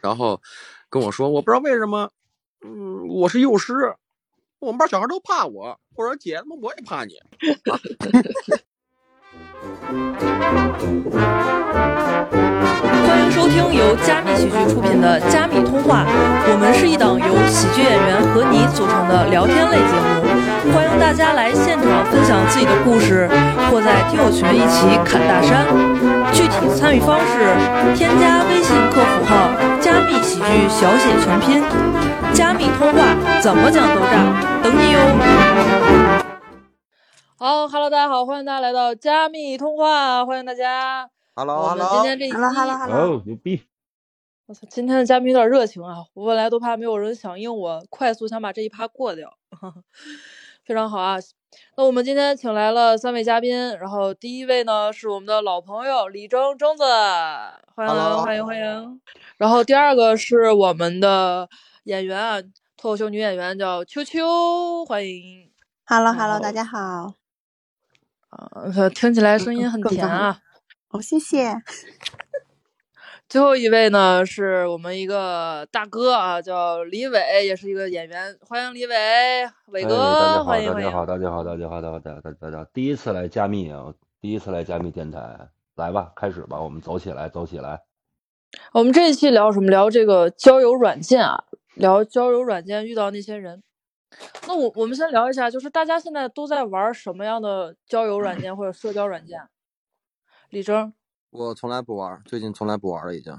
然后跟我说，我不知道为什么，嗯，我是幼师，我们班小孩都怕我。我说姐，他妈我也怕你。欢迎收听由加密喜剧出品的《加密通话》，我们是一档由喜剧演员和你组成的聊天类节目，欢迎大家来现场分享自己的故事，或在听友群一起侃大山。具体参与方式：添加微信客服号“喜剧”小写全拼，“加密通话”怎么讲都炸，等你哟。好，Hello，大家好，欢迎大家来到加密通话，欢迎大家。Hello 我们 Hello，今天这一期 Hello，Hello，Hello，哦，牛逼！我操，今天的嘉宾有点热情啊！我本来都怕没有人响应我，快速想把这一趴过掉，非常好啊！那我们今天请来了三位嘉宾，然后第一位呢是我们的老朋友李征征子，欢迎 Hello 欢迎欢迎。然后第二个是我们的演员啊，脱口秀女演员叫秋秋，欢迎。Hello，Hello，大家好。啊，听起来声音很甜啊。哦，谢谢。最后一位呢是我们一个大哥啊，叫李伟，也是一个演员，欢迎李伟，伟哥，欢迎。大家好，大家好，大家好，大家好，大家好，大家好，第一次来加密啊，第一次来加密电台，来吧，开始吧，我们走起来，走起来。我们这一期聊什么？聊这个交友软件啊，聊交友软件遇到那些人。那我我们先聊一下，就是大家现在都在玩什么样的交友软件或者社交软件？李征，我从来不玩，最近从来不玩了，已经。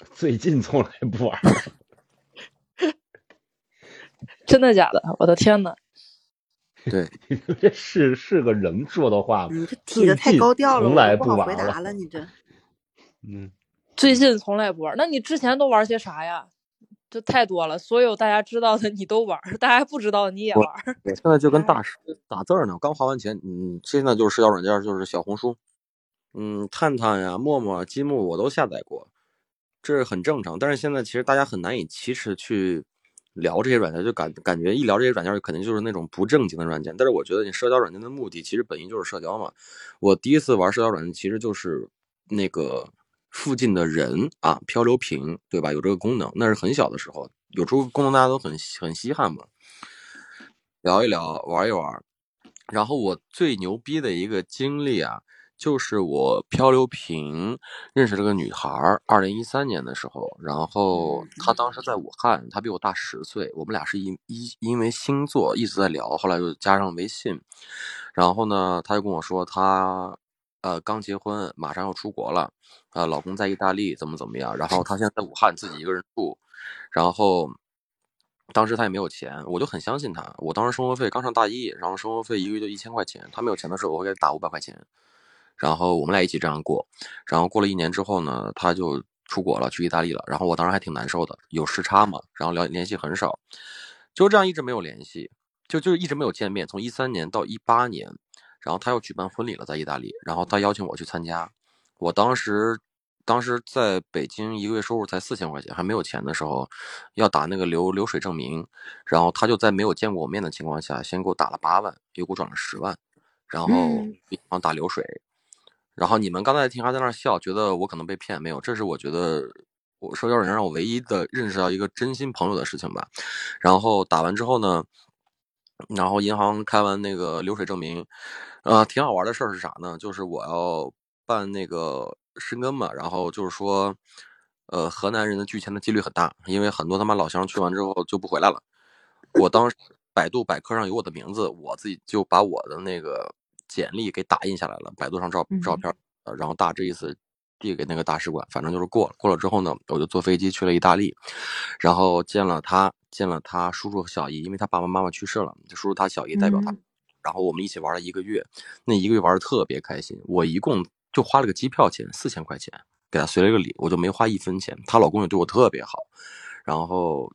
最近从来不玩，真的假的？我的天呐！对，这是是个人说的话吗？你这提的太高调了，从来我不玩了回答了。你这嗯，最近从来不玩，那你之前都玩些啥呀？这太多了，所有大家知道的你都玩，大家不知道的你也我玩。我现在就跟大师打字儿呢，刚花完钱。嗯，现在就是社交软件，就是小红书，嗯，探探呀、陌陌、积木我都下载过，这是很正常。但是现在其实大家很难以启齿去聊这些软件，就感感觉一聊这些软件，肯定就是那种不正经的软件。但是我觉得你社交软件的目的其实本意就是社交嘛。我第一次玩社交软件，其实就是那个附近的人啊，漂流瓶，对吧？有这个功能，那是很小的时候，有这个功能大家都很很稀罕嘛。聊一聊，玩一玩。然后我最牛逼的一个经历啊，就是我漂流瓶认识了个女孩儿，二零一三年的时候，然后她当时在武汉，她比我大十岁，我们俩是因因因为星座一直在聊，后来又加上微信，然后呢，她就跟我说她呃刚结婚，马上要出国了，呃，老公在意大利，怎么怎么样，然后她现在在武汉自己一个人住，然后。当时他也没有钱，我就很相信他。我当时生活费刚上大一，然后生活费一个月就一千块钱。他没有钱的时候，我会给他打五百块钱，然后我们俩一起这样过。然后过了一年之后呢，他就出国了，去意大利了。然后我当时还挺难受的，有时差嘛，然后聊联系很少，就这样一直没有联系，就就一直没有见面。从一三年到一八年，然后他又举办婚礼了，在意大利，然后他邀请我去参加。我当时。当时在北京一个月收入才四千块钱，还没有钱的时候，要打那个流流水证明，然后他就在没有见过我面的情况下，先给我打了八万，又给我转了十万，然后嗯银行打流水。然后你们刚才听还在那笑，觉得我可能被骗，没有，这是我觉得我社交软件让我唯一的认识到一个真心朋友的事情吧。然后打完之后呢，然后银行开完那个流水证明，呃，挺好玩的事儿是啥呢？就是我要办那个。申根嘛，然后就是说，呃，河南人的拒签的几率很大，因为很多他妈老乡去完之后就不回来了。我当时百度百科上有我的名字，我自己就把我的那个简历给打印下来了，百度上照照片，呃，然后大致意思递给那个大使馆，反正就是过了。过了之后呢，我就坐飞机去了意大利，然后见了他，见了他叔叔和小姨，因为他爸爸妈妈去世了，就叔叔他小姨代表他，嗯、然后我们一起玩了一个月，那一个月玩的特别开心，我一共。就花了个机票钱，四千块钱，给他随了个礼，我就没花一分钱。她老公也对我特别好，然后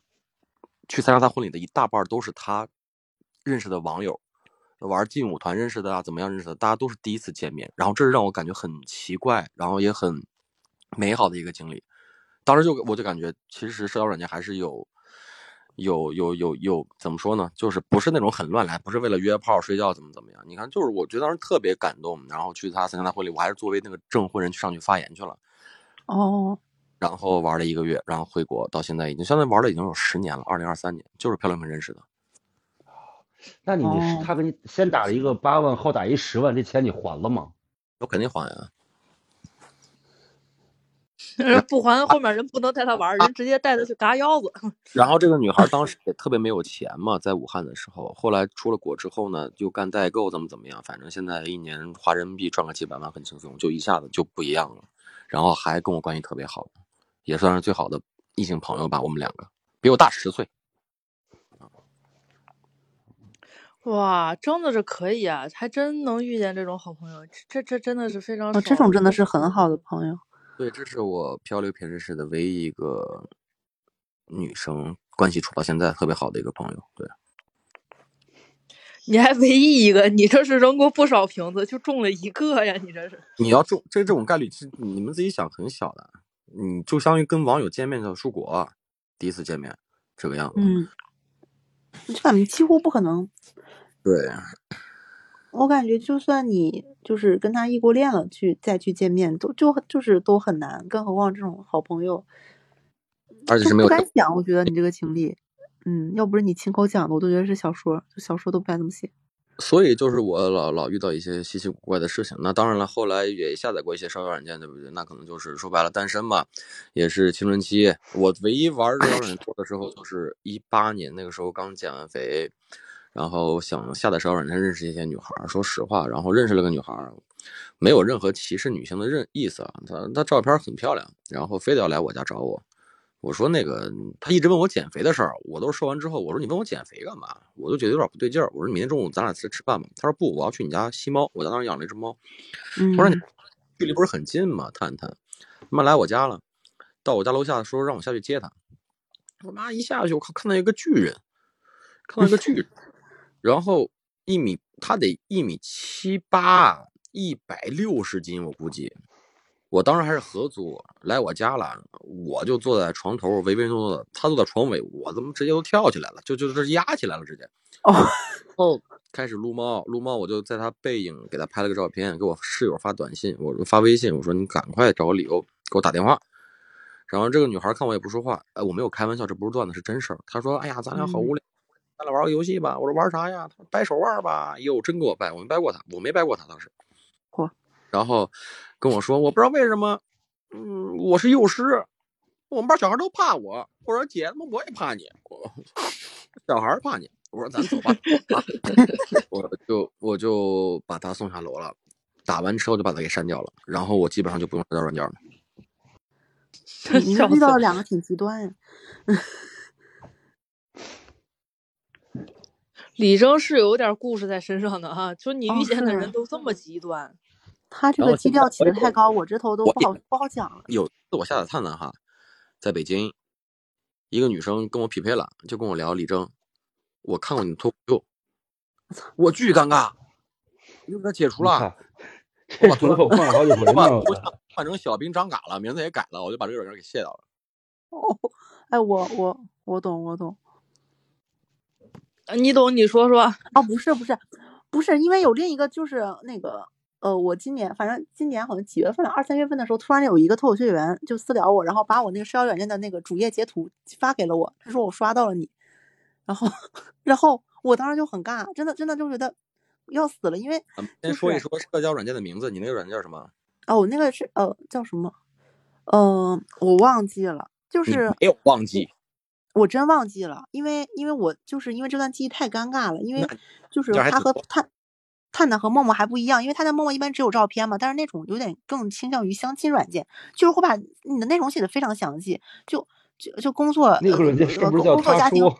去参加她婚礼的一大半都是她认识的网友，玩劲舞团认识的啊，怎么样认识的，大家都是第一次见面。然后这是让我感觉很奇怪，然后也很美好的一个经历。当时就我就感觉，其实社交软件还是有。有有有有，怎么说呢？就是不是那种很乱来，不是为了约炮睡觉怎么怎么样？你看，就是我觉得当时特别感动，然后去他参加他婚礼，我还是作为那个证婚人去上去发言去了。哦，然后玩了一个月，然后回国，到现在已经相当于玩了已经有十年了，二零二三年就是漂亮们认识的。那你哦他给你先打了一个八万，后打一十万，这钱你还了吗？我肯定还呀。不还后面人不能带他玩儿，人直接带他去嘎腰子。然后这个女孩当时也特别没有钱嘛，在武汉的时候，后来出了国之后呢，就干代购，怎么怎么样，反正现在一年花人民币赚个几百万很轻松，就一下子就不一样了。然后还跟我关系特别好，也算是最好的异性朋友吧，我们两个比我大十岁。哇，真的是可以啊，还真能遇见这种好朋友，这这真的是非常哦，这种真的是很好的朋友。对，这是我漂流瓶认识的唯一一个女生，关系处到现在特别好的一个朋友。对，你还唯一一个，你这是扔过不少瓶子，就中了一个呀，你这是。你要中这这种概率，是你们自己想很小的，你就相当于跟网友见面叫出国，第一次见面这个样子。嗯，就感觉几乎不可能。对，我感觉就算你就是跟他异国恋了，去再去见面，都就就是都很难，更何况这种好朋友，而且是没有不敢想。我觉得你这个经历，嗯，要不是你亲口讲的，我都觉得是小说，就小说都不敢这么写。所以就是我老老遇到一些稀奇古怪的事情。那当然了，后来也下载过一些社交软件，对不对？那可能就是说白了单身嘛，也是青春期。我唯一玩社交 软件多的时候就是一八年，那个时候刚减完肥，然后想下载社交软件认识一些女孩儿。说实话，然后认识了个女孩儿，没有任何歧视女性的认意思啊。她她照片很漂亮，然后非得要来我家找我。我说那个，她一直问我减肥的事儿，我都说完之后，我说你问我减肥干嘛？我都觉得有点不对劲儿。我说明天中午咱俩吃吃饭吧。她说不，我要去你家吸猫，我家当时养了一只猫。嗯我说你距离不是很近吗？探探，他妈来我家了，到我家楼下说让我下去接她。我妈一下去，我靠，看到一个巨人，看到一个巨人，然后一米，他得一米七八，一百六十斤，我估计。我当时还是合租，来我家了，我就坐在床头唯唯诺诺的，他坐在床尾，我怎么直接都跳起来了，就就这压起来了，直接。哦，后开始撸猫，撸猫，我就在他背影给他拍了个照片，给我室友发短信，我发微信，我说你赶快找个理由给我打电话。然后这个女孩看我也不说话，哎，我没有开玩笑，这不是段子，是真事儿。她说：“哎呀，咱俩好无聊，咱俩玩个游戏吧。”我说：“玩啥呀？”她说：“掰手腕吧。”哟，真给我掰，我没掰过他，我没掰过他当时。嚯！然后跟我说，我不知道为什么，嗯，我是幼师，我们班小孩都怕我。我说姐，他妈我也怕你，我小孩怕你。我说咱走吧，我就我就把他送下楼了，打完车我就把他给删掉了，然后我基本上就不用社交软件了。你们遇到了两个挺极端呀。李征是有点故事在身上的哈，就你哦遇见的人都这么极端。他这个基调起的太高，我这头都不好不好讲了。有次我下载探探哈，在北京，一个女生跟我匹配了，就跟我聊李征，我看过你的脱口秀，我巨尴尬，我就给他解除了，我 换了好几回我把呢。头像换成小兵张嘎了，名字也改了，我就把这个软件给卸掉了。哦，哎，我我我懂我懂。呃你懂？你说说。哦，不是不是不是，因为有另一个就是那个呃，我今年反正今年好像几月份了，二三月份的时候，突然有一个脱口秀演员就私聊我，然后把我那个社交软件的那个主页截图发给了我，他说我刷到了你，然后 然后我当时就很尬，真的真的就觉得要死了，因为先说一说社交软件的名字，你那个软件叫什么？哦，我那个是呃叫什么？呃，我忘记了，就是没有忘记，我真忘记了，因为因为我就是因为这段记忆太尴尬了，因为就是他和探探探和陌陌还不一样，因为探探陌陌一般只有照片嘛，但是那种有点更倾向于相亲软件，就是会把你的内容写的非常详细，就就就工作那个软件呃是不是叫工作家庭他说？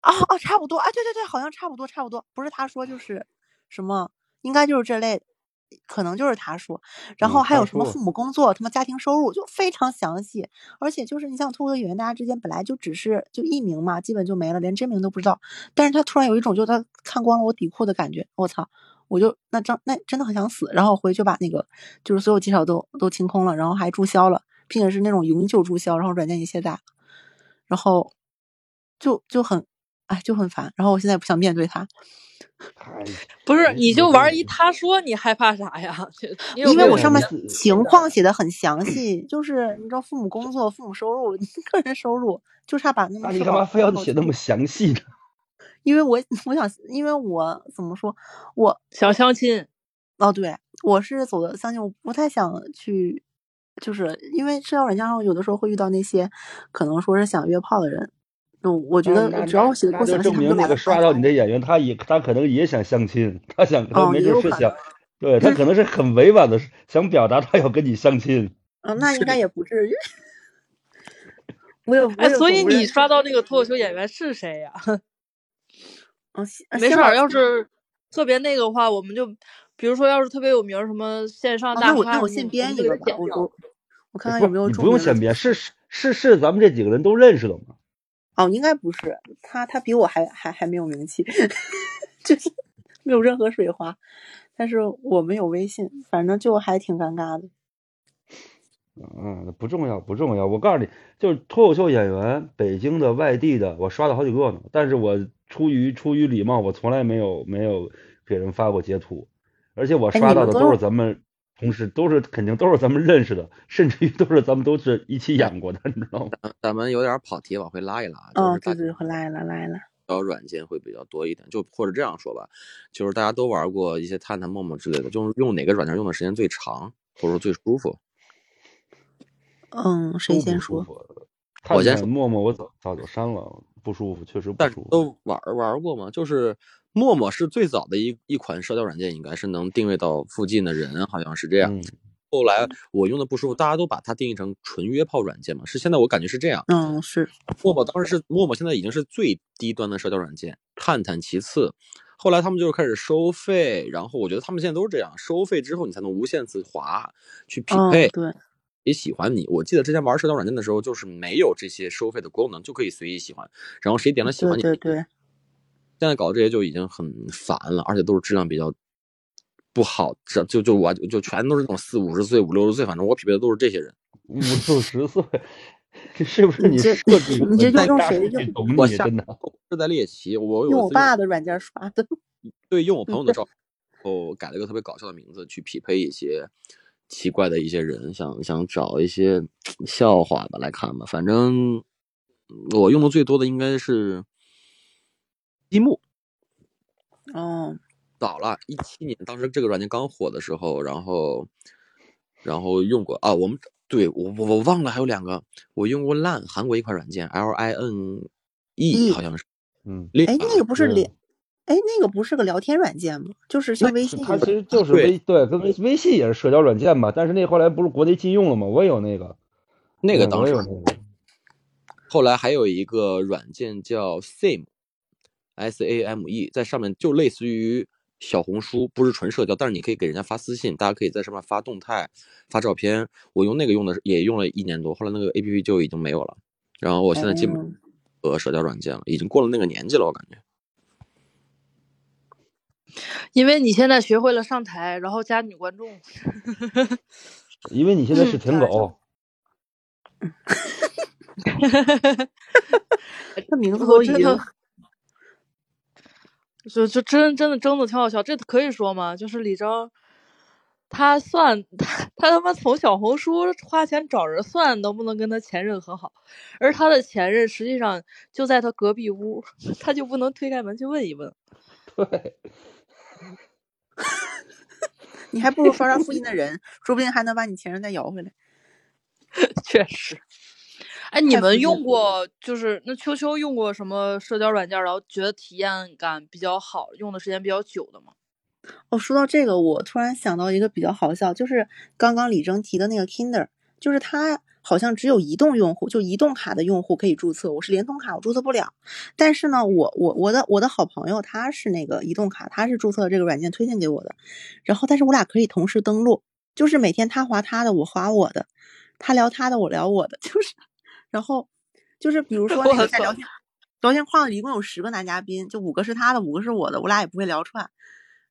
啊啊差不多啊，对对对，好像差不多差不多，不是他说就是什么，应该就是这类。可能就是他说，然嗯后还有什么父母工作、什么家庭收入，就非常详细。而且就是你像脱口秀演员，大家之间本来就只是就艺名嘛，基本就没了，连真名都不知道。但是他突然有一种就他看光了我底裤的感觉，我操！我就那真那真的很想死。然后回去把那个就是所有介绍都都清空了，然后还注销了，并且是那种永久注销，然后软件也卸载了，然后就就很哎，就很烦。然后我现在不想面对他，哎，不是，你就玩一他说，你害怕啥呀？因为我上面情况写的很详细，就是你知道父母工作、父母收入、个人收入，就差把那那个你干嘛非要写那么详细呢？因为我我想，因为我怎么说，我想相亲？哦，对，我是走的相亲，我不太想去，就是因为社交软件上有的时候会遇到那些可能说是想约炮的人，就我觉得只要我写的那就够详细，就证明那个刷到你的演员，他也他可能也想相亲，他想他哦，没准是想，能，对他可能是很委婉的想表达他要跟你相亲。啊，那应该也不至于。我有，哎，所以你刷到那个脱口秀演员是谁呀？嗯，没事儿，要是特别那个的话，我们就比如说，要是特别有名，什么线上啊，大那我那我现咖什么的，我们就给他编一个吧，我。我我看看有没有你。不用先编，是是是是咱们这几个人都认识的吗？哦，应该不是，他他比我还还还没有名气，就是没有任何水花，但是我们有微信，反正就还挺尴尬的。嗯，不重要，不重要。我告诉你，就是脱口秀演员，北京的、外地的，我刷了好几个呢。但是我出于出于礼貌，我从来没有没有给人发过截图，而且我哎，刷到的都是咱们同事，都是肯定都是咱们认识的，甚至于都是咱们都是一起演过的，你知道吗？咱咱们有点跑题，往回拉一拉，就哦，是大对对，会来了来了。交软件会比较多一点，就或者这样说吧，就是大家都玩过一些探探、陌陌之类的，就是用哪个软件用的时间最长，或者说最舒服。嗯，谁先说？我先说，探探、陌陌我早早就删了，不舒服，确实不但是舒服。都玩玩过吗？就是陌陌是最早的一一款社交软件，应该是能定位到附近的人，好像是这样。嗯，后来我用的不舒服，大家都把它定义成纯约炮软件嘛，是现在我感觉是这样。嗯，是，陌陌当时是陌陌，现在已经是最低端的社交软件，探探其次。后来他们就开始收费，然后我觉得他们现在都是这样，收费之后你才能无限次滑去匹嗯，配，对，也喜欢你。我记得之前玩社交软件的时候，就是没有这些收费的功能，就可以随意喜欢，然后谁点了喜欢你。对对，现在搞这些就已经很烦了，而且都是质量比较不好，这就就我就全都是那种四五十岁、五六十岁，反正我匹配的都是这些人。五六十岁，这是不是你你这设置有你这问题？用大数谁用？我下真的。是在猎奇，我有用我爸的软件刷的。对用我朋友的 照片，后改了一个特别搞笑的名字去匹配一些奇怪的一些人，想想找一些笑话吧来看吧。反正我用的最多的应该是积木，哦，早了，一七年，当时这个软件刚火的时候，然后然后用过啊。我们对我我我忘了还有两个，我用过 LINE 韩国一款软件 L I N E，E 好像是，嗯，哎，那个不是对连，哎，那个不是个聊天软件吗？就是像微信它。其实就是微对，跟微微信也是社交软件嘛，但是那后来不是国内禁用了吗？我也有那个，嗯那个当时。后来还有一个软件叫 Same，S A M E，在上面就类似于小红书，不是纯社交，但是你可以给人家发私信，大家可以在上面发动态、发照片。我用那个用的也用了一年多，后来那个 A P P 就已经没有了。然后我现在基本哦，和社交软件了，已经过了那个年纪了，我感觉。因为你现在学会了上台，然后加女观众。因为你现在是舔对狗，这名字都已经就就真真的真的挺好笑，这可以说吗？就是李征，他算他他他妈从小红书花钱找人算能不能跟他前任和好，而他的前任实际上就在他隔壁屋，他就不能推开门去问一问？对，你还不如刷刷附近的人，说不定还能把你前任再摇回来。确实。哎，你们用过就是那秋秋用过什么社交软件，然后觉得体验感比较好，用的时间比较久的吗？哦，说到这个，我突然想到一个比较好笑，就是刚刚李征提的那个 Kinder，就是它好像只有移动用户，就移动卡的用户可以注册，我是联通卡，我注册不了。但是呢，我我我的我的好朋友他是那个移动卡，他是注册了这个软件推荐给我的，然后但是我俩可以同时登录，就是每天他划他的，我划我的，他聊他的，我聊我的，就是，然后就是比如说 那个在聊天聊天框里一共有十个男嘉宾，就五个是他的，五个是我的，我俩也不会聊串。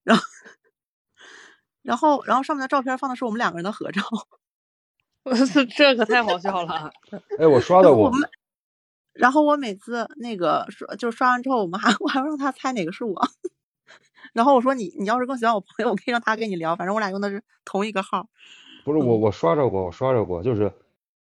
然后，然后，然后上面的照片放的是我们两个人的合照。我这可太好笑了。哎，我刷到过，我然后我每次那个刷就刷完之后，我们还我还让他猜哪个是我。然后我说你你要是更喜欢我朋友，我可以让他跟你聊，反正我俩用的是同一个号。不是我我刷着过，我刷着过，就是，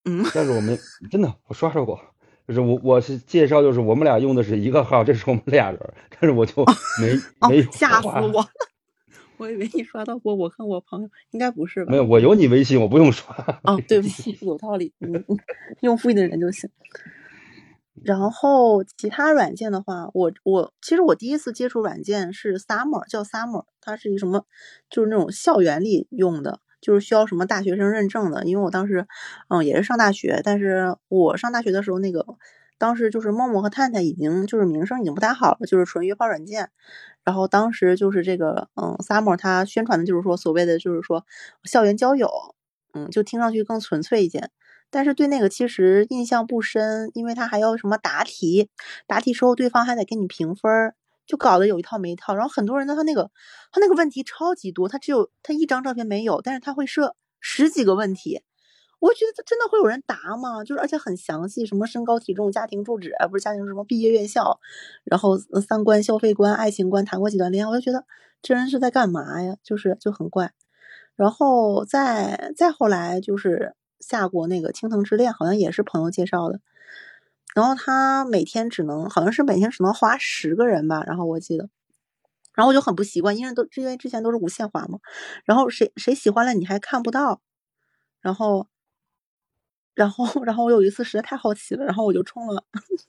嗯，但是我没真的我刷着过，就是我我是介绍就是我们俩用的是一个号，这是我们俩人，但是我就没没吓死我了！我以为你刷到过我跟我朋友，应该不是吧？没有，我有你微信，我不用刷。哦，对不起，有道理，嗯，嗯用附近的人就行。然后其他软件的话，我我其实我第一次接触软件是 Summer，叫 Summer，它是一什么，就是那种校园里用的，就是需要什么大学生认证的。因为我当时，嗯，也是上大学，但是我上大学的时候，那个当时就是陌陌和探探已经就是名声已经不太好了，就是纯约炮软件。然后当时就是这个，嗯，Summer 它宣传的就是说所谓的就是说校园交友，嗯，就听上去更纯粹一点。但是对那个其实印象不深，因为他还要什么答题，答题时候对方还得给你评分，就搞得有一套没一套。然后很多人呢，他那个他那个问题超级多，他只有他一张照片没有，但是他会设十几个问题。我觉得真的会有人答吗？就是而且很详细，什么身高体重、家庭住址，不是家庭什么毕业院校，然后三观、消费观、爱情观，谈过几段恋爱，我就觉得这人是在干嘛呀？就是就很怪。然后再再后来就是下过那个《青藤之恋》，好像也是朋友介绍的。然后他每天只能好像是每天只能划十个人吧，然后我记得，然后我就很不习惯，因为都因为之前都是无限划嘛，然后谁谁喜欢了你还看不到，然后，然后然后我有一次实在太好奇了，然后我就充了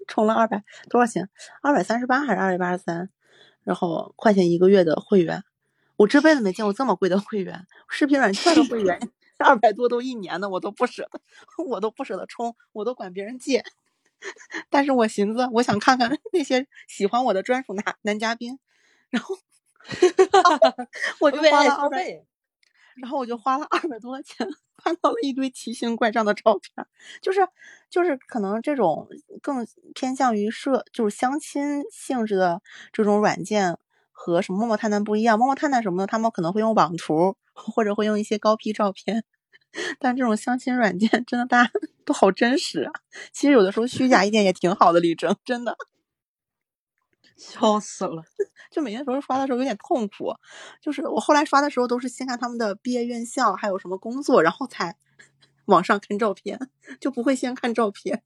充了二百多少钱？二百三十八还是二百八十三？然后块钱一个月的会员，我这辈子没见过这么贵的会员，视频软件的会员二百多都一年的，我都不舍得，我都不舍得充，我都管别人借。但是我寻思，我想看看 那些喜欢我的专属男男嘉宾，然后 我就花了二百。然后我就花了二百多块钱，看到了一堆奇形怪状的照片，就是就是可能这种更偏向于社就是相亲性质的这种软件和什么陌陌探探不一样，陌陌探探什么的，他们可能会用网图或者会用一些高 P 照片。但这种相亲软件真的大家 都好真实啊！其实有的时候虚假一点也挺好的，李征真的。笑死了！就每天时候刷的时候有点痛苦，就是我后来刷的时候都是先看他们的毕业院校，还有什么工作，然后才 往上看照片，就不会先看照片，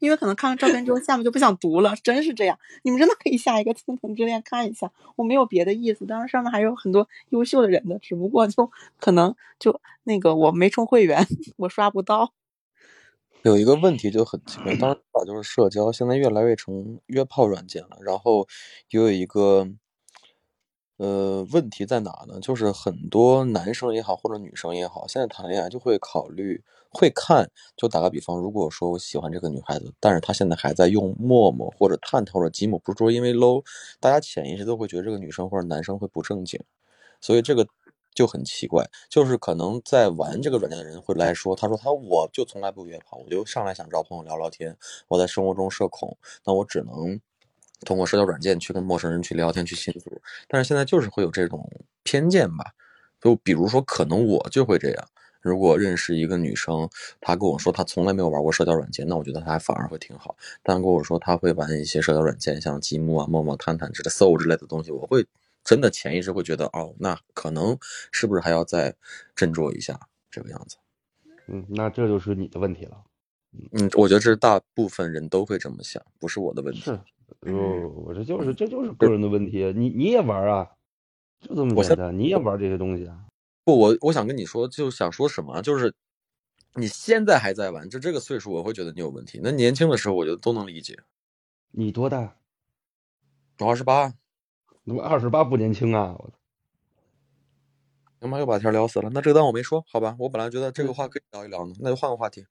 因为可能看了照片之后下面就不想读了，真是这样。你们真的可以下一个《倾城之恋》看一下，我没有别的意思，当然上面还有很多优秀的人的，只不过就可能就那个我没充会员，我刷不到。有一个问题就很奇怪，当然就是社交，现在越来越成约炮软件了。然后也有一个呃问题在哪呢？就是很多男生也好，或者女生也好，现在谈恋爱就会考虑会看。就打个比方，如果说我喜欢这个女孩子，但是她现在还在用陌陌或者探探或者吉姆，不是说因为 low，大家潜意识都会觉得这个女生或者男生会不正经，所以这个就很奇怪。就是可能在玩这个软件的人会来说，他说他我就从来不约炮，我就上来想找朋友聊聊天，我在生活中社恐，那我只能通过社交软件去跟陌生人去聊天去倾诉。但是现在就是会有这种偏见吧，就比如说可能我就会这样。如果认识一个女生，她跟我说她从来没有玩过社交软件，那我觉得她还反而会挺好。但跟我说她会玩一些社交软件，像积木啊、陌陌、探探之类、搜之类的东西，我会真的潜意识会觉得，哦，那可能是不是还要再斟酌一下这个样子？嗯，那这就是你的问题了。嗯，我觉得这是大部分人都会这么想，不是我的问题。是，哦，我这就是这就是个人的问题。你你也玩啊？就这么简单，你也玩这些东西啊？不，我我想跟你说，就想说什么啊，就是你现在还在玩，就这个岁数，我会觉得你有问题。那年轻的时候，我觉得都能理解。你多大？我二十八，他妈二十八不年轻啊！我操！他妈又把天聊死了。那这个当我没说，好吧？我本来觉得这个话可以聊一聊呢，那就换个话题。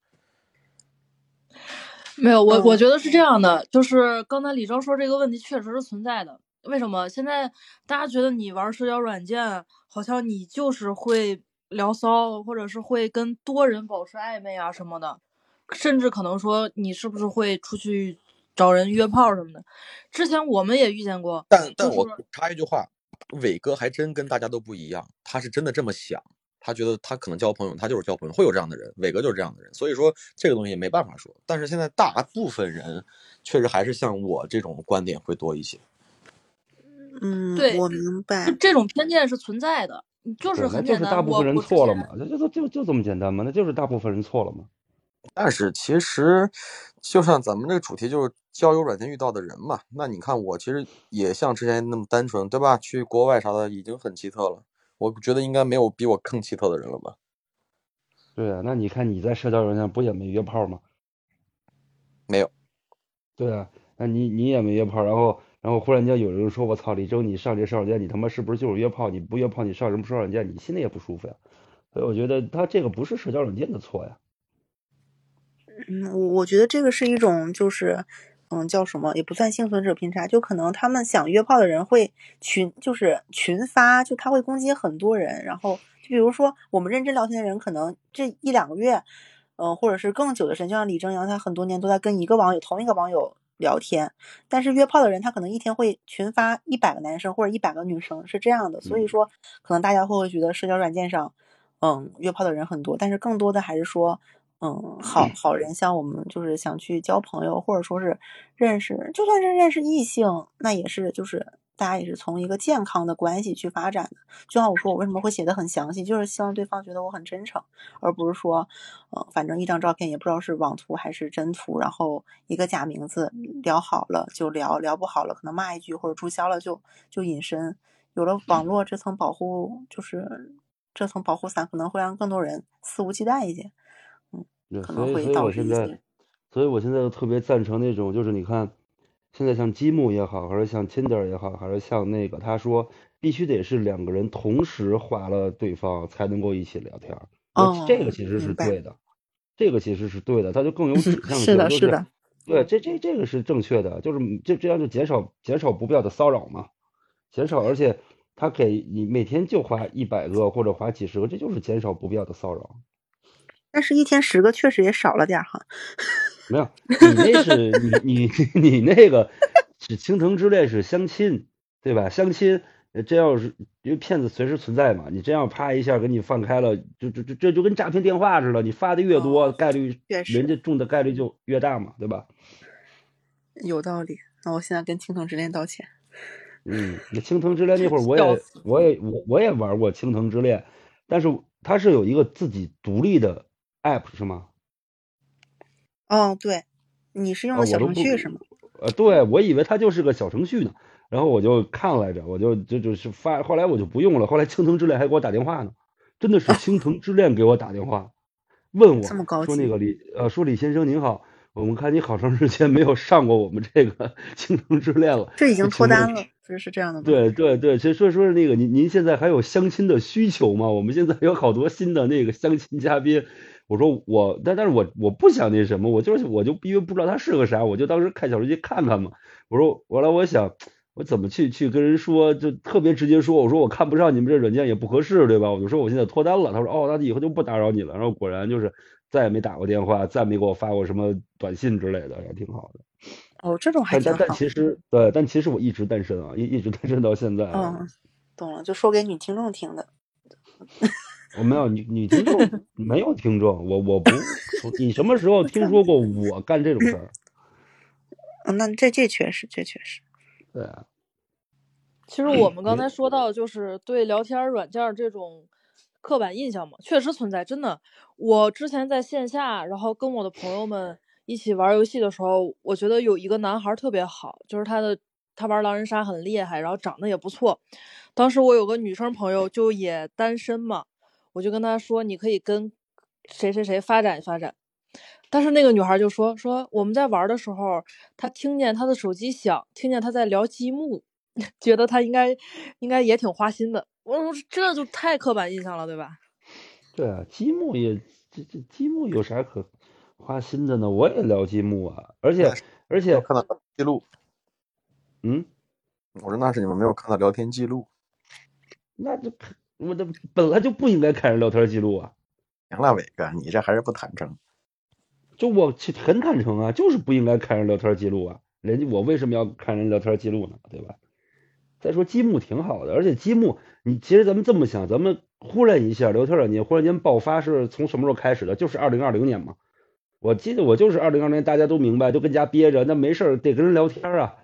没有，我我嗯觉得是这样的，就是刚才李征说这个问题确实是存在的。为什么现在大家觉得你玩社交软件，好像你就是会聊骚，或者是会跟多人保持暧昧啊什么的，甚至可能说你是不是会出去找人约炮什么的。之前我们也遇见过，但但我插一句话，伟哥还真跟大家都不一样，他是真的这么想。他觉得他可能交朋友，他就是交朋友，会有这样的人，伟哥就是这样的人，所以说这个东西没办法说。但是现在大部分人确实还是像我这种观点会多一些。嗯，对我明白就。这种偏见是存在的，就是很简单。就是大部分人错了前嘛，那就就就就这么简单嘛，那就是大部分人错了嘛。但是其实，就像咱们这个主题就是交友软件遇到的人嘛，那你看我其实也像之前那么单纯，对吧？去国外啥的已经很奇特了，我觉得应该没有比我更奇特的人了吧？对啊，那你看你在社交软件不也没约炮吗？没有，对啊，那你你也没约炮，然后然后忽然间有人说我操，李征你上这社交软件，你他妈是不是就是约炮？你不约炮，你上什么社交软件？你心里也不舒服呀。所以我觉得他这个不是社交软件的错呀。嗯，我我觉得这个是一种就是，嗯，叫什么也不算幸存者偏差，就可能他们想约炮的人会群，就是群发，就他会攻击很多人，然后就比如说我们认真聊天的人，可能这一两个月，嗯、或者是更久的时间，就像李正阳，他很多年都在跟一个网友同一个网友聊天，但是约炮的人他可能一天会群发一百个男生或者一百个女生，是这样的，所以嗯说可能大家会会觉得社交软件上。嗯，约炮的人很多，但是更多的还是说，嗯，好好人像我们就是想去交朋友，或者说是认识，就算是认识异性，那也是就是大家也是从一个健康的关系去发展的。就像我说，我为什么会写的很详细，就是希望对方觉得我很真诚，而不是说，嗯，反正一张照片也不知道是网图还是真图，然后一个假名字聊好了就聊，聊不好了可能骂一句或者注销了就就隐身。有了网络这层保护，就是这层保护伞可能会让更多人肆无忌惮一些，嗯，可能会导我现在致一些。所以我现在就特别赞成那种，就是你看，现在像积木也好，还是像 Tinder 也好，还是像那个他说必须得是两个人同时划了对方才能够一起聊天儿，我觉得这个哦，其实是，对的，这个其实是对的，他就更有指向性，是的，就是是的，对，这这这个是正确的，就是这这样就减少减少不必要的骚扰嘛，减少，而且他给你每天就划一百个或者划几十个，这就是减少不必要的骚扰。但是一天十个确实也少了点儿哈。没有，你那是你你你那个是倾城之恋是相亲，对吧？相亲，呃这要是因为骗子随时存在嘛，你这样啪一下给你放开了，就就就这就跟诈骗电话似的，你发的越多，哦，概率人家中的概率就越大嘛，对吧？有道理。那我现在跟倾城之恋道歉。嗯，那倾城之恋那会儿 我也我也我我也玩过倾城之恋，但是它是有一个自己独立的 app 是吗？哦，对，你是用啊，的小程序是吗？呃，对，我以为它就是个小程序呢，然后我就看来着，我就就就是发，后来我就不用了，后来青藤之恋还给我打电话呢，真的是青藤之恋给我打电话，问这么我高？说那个李呃说李先生您好，我们看你好长时间没有上过我们这个 青藤之恋了，这已经脱单了，不是是这样的吗？对对对，其实说说是那个您您现在还有相亲的需求吗？我们现在有好多新的那个相亲嘉宾。我说我，但但是我我不想那什么，我就是我就因为不知道他是个啥，我就当时看小说去看看嘛。我说完了，我想我怎么去去跟人说，就特别直接说，我说我看不上你们这软件也不合适，对吧？我就说我现在脱单了。他说哦，那以后就不打扰你了。然后果然就是再也没打过电话，再没给我发过什么短信之类的，也挺好的。哦，这种还但但但。其实对，但其实我一直单身啊，一一直单身到现在啊。嗯，懂了，就说给女听众听的。我没有女女听众，没有听众，我我不，你什么时候听说过我干这种事儿？嗯，那这这确实，这确实。对啊，其实我们刚才说到，就是对聊天软件这种刻板印象嘛，确实存在，真的。我之前在线下，然后跟我的朋友们一起玩游戏的时候，我觉得有一个男孩特别好，就是他的他玩狼人杀很厉害，然后长得也不错。当时我有个女生朋友就也单身嘛，我就跟他说，你可以跟谁谁谁发展发展。但是那个女孩就说说我们在玩的时候，她听见她的手机响，听见她在聊积木，觉得她应该应该也挺花心的。我说这就太刻板印象了，对吧？对啊，积木也这这积木有啥可花心的呢？我也聊积木啊，而且而且看到记录，嗯，我说那是你们没有看到聊天记录。那就我的本来就不应该看人聊天记录啊，行了，伟哥，你这还是不坦诚。就我其很坦诚啊，就是不应该看人聊天记录啊，人家我为什么要看人聊天记录呢？对吧？再说积木挺好的，而且积木，你其实咱们这么想，咱们忽然一下聊天软件忽然间爆发是从什么时候开始的？就是二零二零年嘛。我记得我就是二零二零年，大家都明白，都跟家憋着，那没事儿得跟人聊天啊。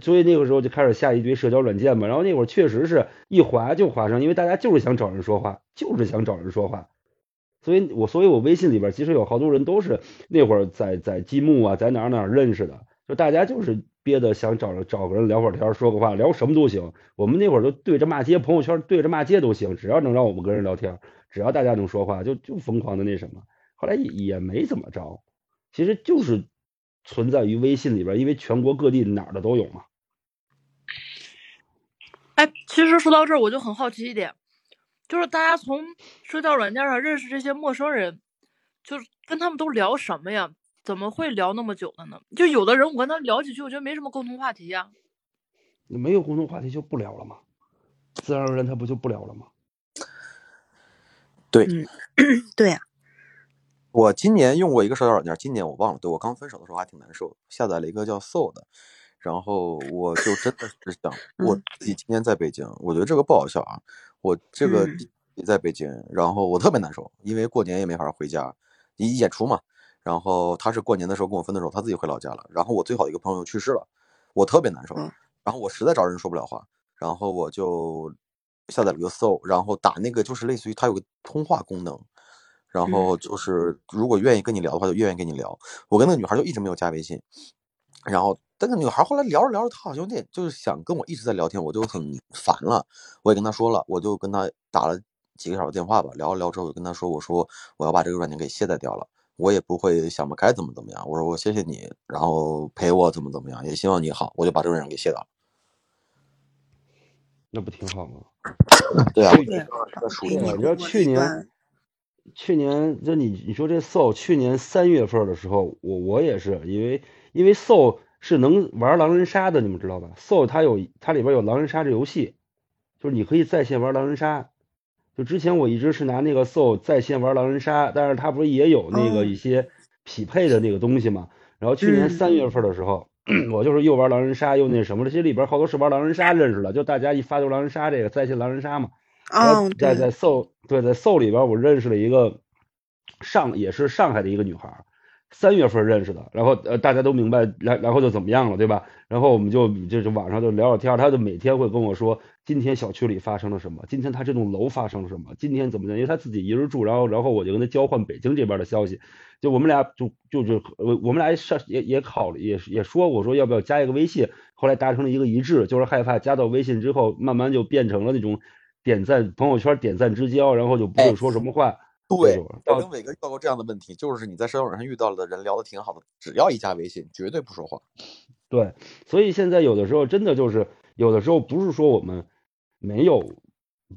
所以那个时候就开始下一堆社交软件嘛。然后那会儿确实是一滑就滑上，因为大家就是想找人说话，就是想找人说话。所以我所以我微信里边其实有好多人都是那会儿在在积木啊，在哪儿哪儿认识的，就大家就是憋的想找找个人聊会儿天，说个话，聊什么都行。我们那会儿都对着骂街，朋友圈对着骂街都行，只要能让我们跟人聊天，只要大家能说话，就就疯狂的那什么。后来也也没怎么着，其实就是存在于微信里边，因为全国各地哪儿的都有嘛。哎，其实说到这儿，我就很好奇一点，就是大家从社交软件上认识这些陌生人，就是跟他们都聊什么呀？怎么会聊那么久的呢？就有的人我跟他聊几句，我觉得没什么共同话题呀。没有共同话题就不聊了吗？自然而然他不就不聊了吗？对，嗯，对呀、我今年用过一个社交软件，今年我忘了，对我刚分手的时候还挺难受，下载了一个叫 Soul 的，然后我就真的是想，我嗯。自己今年在北京，我觉得这个不好笑啊，我这个嗯。也在北京，然后我特别难受，因为过年也没法回家，一演出嘛，然后他是过年的时候跟我分的手，他自己回老家了，然后我最好的一个朋友去世了，我特别难受，嗯。然后我实在找人说不了话，然后我就下载了一个 Soul，然后打那个就是类似于它有个通话功能。然后就是如果愿意跟你聊的话，就愿意跟你聊。我跟那个女孩就一直没有加微信，然后但那女孩后来聊着聊着，她好像有点就是想跟我一直在聊天，我就很烦了。我也跟她说了，我就跟她打了几个小时电话吧，聊了聊之后，我就跟她说，我说我要把这个软件给卸载掉了，我也不会想不开怎么怎么样。我说我谢谢你，然后陪我怎么怎么样，也希望你好，我就把这个软件给卸掉了。那不挺好吗？对啊，去对你你知道去年去年就你你说这 Soul 去年三月份的时候，我我也是因为因为 Soul 是能玩狼人杀的，你们知道吧？Soul 它有它里边有狼人杀这游戏，就是你可以在线玩狼人杀。就之前我一直是拿那个 Soul 在线玩狼人杀，但是它不是也有那个哦一些匹配的那个东西嘛？然后去年嗯三月份的时候，我就是又玩狼人杀又那什么，这些里边好多是玩狼人杀认识的，就大家一发就狼人杀这个在线狼人杀嘛。哦，在在对，Soul 对在 Soul 里边，我认识了一个上也是上海的一个女孩儿，三月份认识的，然后呃大家都明白，然然后就怎么样了，对吧？然后我们就就是网上就聊聊天儿，她就每天会跟我说今天小区里发生了什么，今天她这栋楼发生了什么，今天怎么样？因为她自己一人住，然后然后我就跟她交换北京这边的消息，就我们俩就就就我我们俩上也也考虑也也说我说要不要加一个微信，后来达成了一个一致，就是害怕加到微信之后，慢慢就变成了那种点赞朋友圈点赞之交，然后就不会说什么话。对我跟伟哥遇到过这样的问题，就是你在社交软件上遇到的人聊的挺好的，只要一加微信，绝对不说话。对，所以现在有的时候真的就是，有的时候不是说我们没有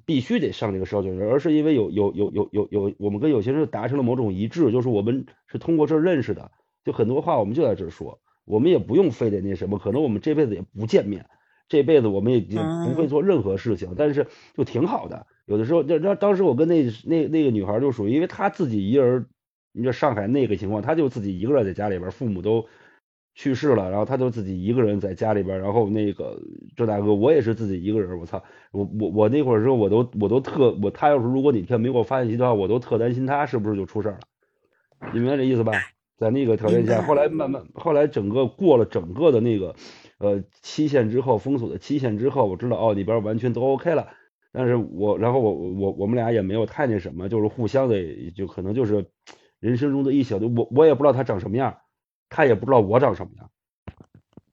必须得上这个社交软件，而是因为有有有有有有我们跟有些人达成了某种一致，就是我们是通过这儿认识的，就很多话我们就在这儿说，我们也不用非得那什么，可能我们这辈子也不见面，这辈子我们也也不会嗯做任何事情，但是就挺好的。有的时候，那那当时我跟那那那个女孩就属于，因为她自己一人，你说上海那个情况，她就自己一个人在家里边儿，父母都去世了，然后她就自己一个人在家里边儿，然后那个周大哥，我也是自己一个人，我操，我我我那会儿时候我都我都特我她要是如果哪天没给我发信息的话，我都特担心她是不是就出事儿了，你明白这意思吧？在那个条件下，后来慢慢后来整个过了整个的那个呃期限之后，封锁的期限之后，我知道哦里边完全都 OK 了。但是我，然后我我我们俩也没有太那什么，就是互相的，就可能就是人生中的一小的，我我也不知道他长什么样，他也不知道我长什么样，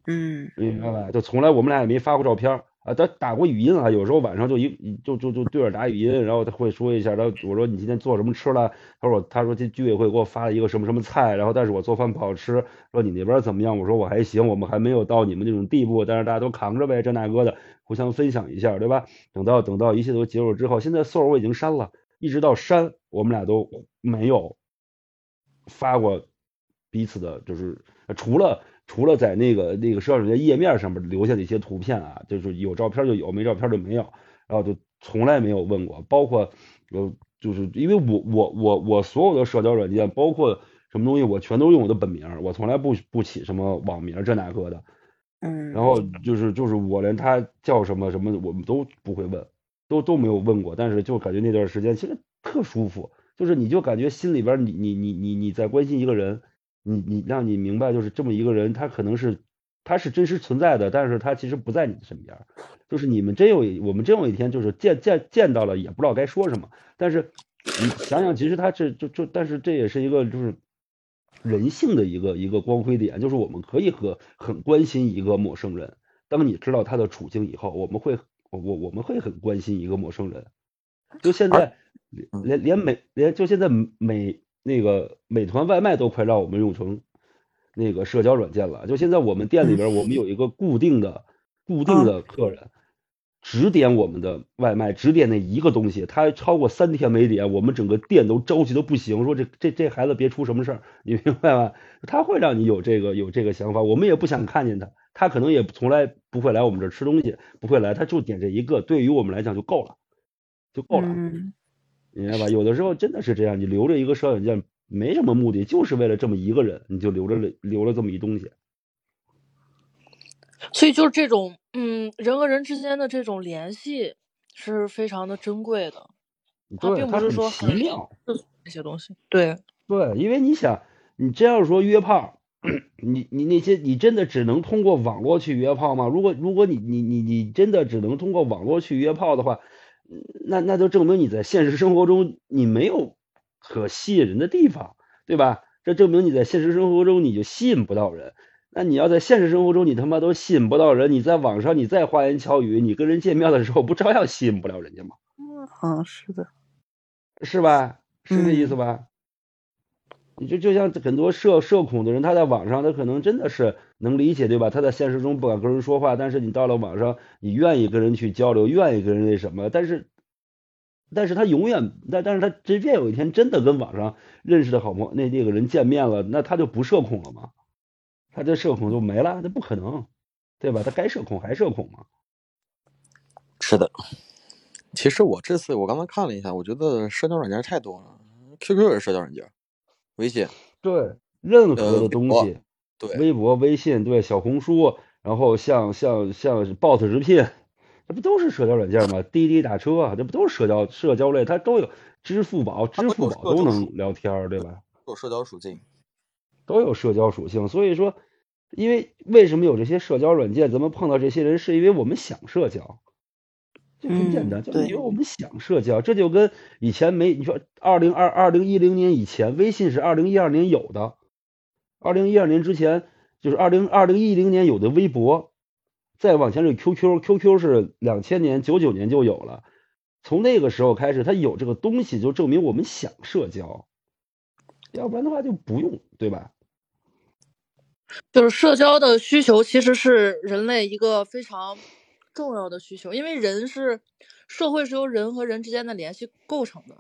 嗯明白吧？就从来我们俩也没发过照片儿啊，他打过语音啊，有时候晚上就一就就就对着打语音，然后他会说一下，他我说你今天做什么吃了？他说他说这居委会给我发了一个什么什么菜，然后但是我做饭不好吃，说你那边怎么样？我说我还行，我们还没有到你们那种地步，但是大家都扛着呗，这那个的，互相分享一下，对吧？等到等到一切都结束之后，现在 Soul 我已经删了，一直到删，我们俩都没有发过彼此的，就是除了除了在那个那个社交软件页面上面留下的一些图片啊，就是有照片就有，没照片就没有，然后就从来没有问过，包括呃，就是因为我我我我所有的社交软件，包括什么东西，我全都用我的本名，我从来不不起什么网名这那个的，嗯，然后就是就是我连他叫什么什么我们都不会问，都都没有问过，但是就感觉那段时间其实特舒服，就是你就感觉心里边你你你你你在关心一个人，你你让你明白就是这么一个人，他可能是他是真实存在的，但是他其实不在你的身边，就是你们真有我们真有一天就是见见见到了也不知道该说什么，但是你想想，其实他这就就但是这也是一个就是人性的一个一个光辉点，就是我们可以和很关心一个陌生人，当你知道他的处境以后，我们会。我我我们会很关心一个陌生人，就现在连连美连就现在美那个美团外卖都快让我们用成那个社交软件了。就现在我们店里边，我们有一个固定的固定的客人，只点我们的外卖，只点那一个东西，他超过三天没点，我们整个店都着急的不行，说这这这孩子别出什么事儿，你明白吗？他会让你有这个有这个想法，我们也不想看见他。他可能也从来不会来我们这吃东西，不会来，他就点这一个，对于我们来讲就够了，就够了，明白吧？有的时候真的是这样，你留着一个社交软件没什么目的，就是为了这么一个人，你就留着了留了这么一东西。所以就是这种，嗯，人和人之间的这种联系是非常的珍贵的，它并不是说很奇妙那些东西。对对，因为你想，你真要说约炮。你你那些你真的只能通过网络去约炮吗？如果如果你你你你真的只能通过网络去约炮的话，那那就证明你在现实生活中你没有可吸引人的地方，对吧？这证明你在现实生活中你就吸引不到人。那你要在现实生活中你他妈都吸引不到人，你在网上你再花言巧语，你跟人见面的时候不照样吸引不了人家吗？嗯，好是的，是吧？是这意思吧？你就就像很多社社恐的人，他在网上他可能真的是能理解，对吧？他在现实中不敢跟人说话，但是你到了网上，你愿意跟人去交流，愿意跟人那什么，但是，但是他永远，但但是他即便有一天真的跟网上认识的好朋友那那个人见面了，那他就不社恐了吗？他这社恐就没了？那不可能，对吧？他该社恐还社恐吗？是的，其实我这次我刚才看了一下，我觉得社交软件太多了，QQ 也是社交软件。微信对任何的东西，对微博、微信对小红书，然后像像像 BOSS 直聘，这不都是社交软件吗？滴滴打车，这不都是社交社交类？它都有支付宝，支付宝都能聊天，对吧？有社交属性，都有社交属性。所以说，因为为什么有这些社交软件？咱们碰到这些人，是因为我们想社交。就很简单，就是因为我们想社交，这就跟以前没你说，二零二二零一零年以前，微信是二零一二年有的，二零一二年之前就是二零二零一零年有的微博，再往前是 QQ，QQ 是两千年九九年就有了，从那个时候开始，它有这个东西，就证明我们想社交，要不然的话就不用，对吧？就是社交的需求其实是人类一个非常。重要的需求，因为人是社会是由人和人之间的联系构成的，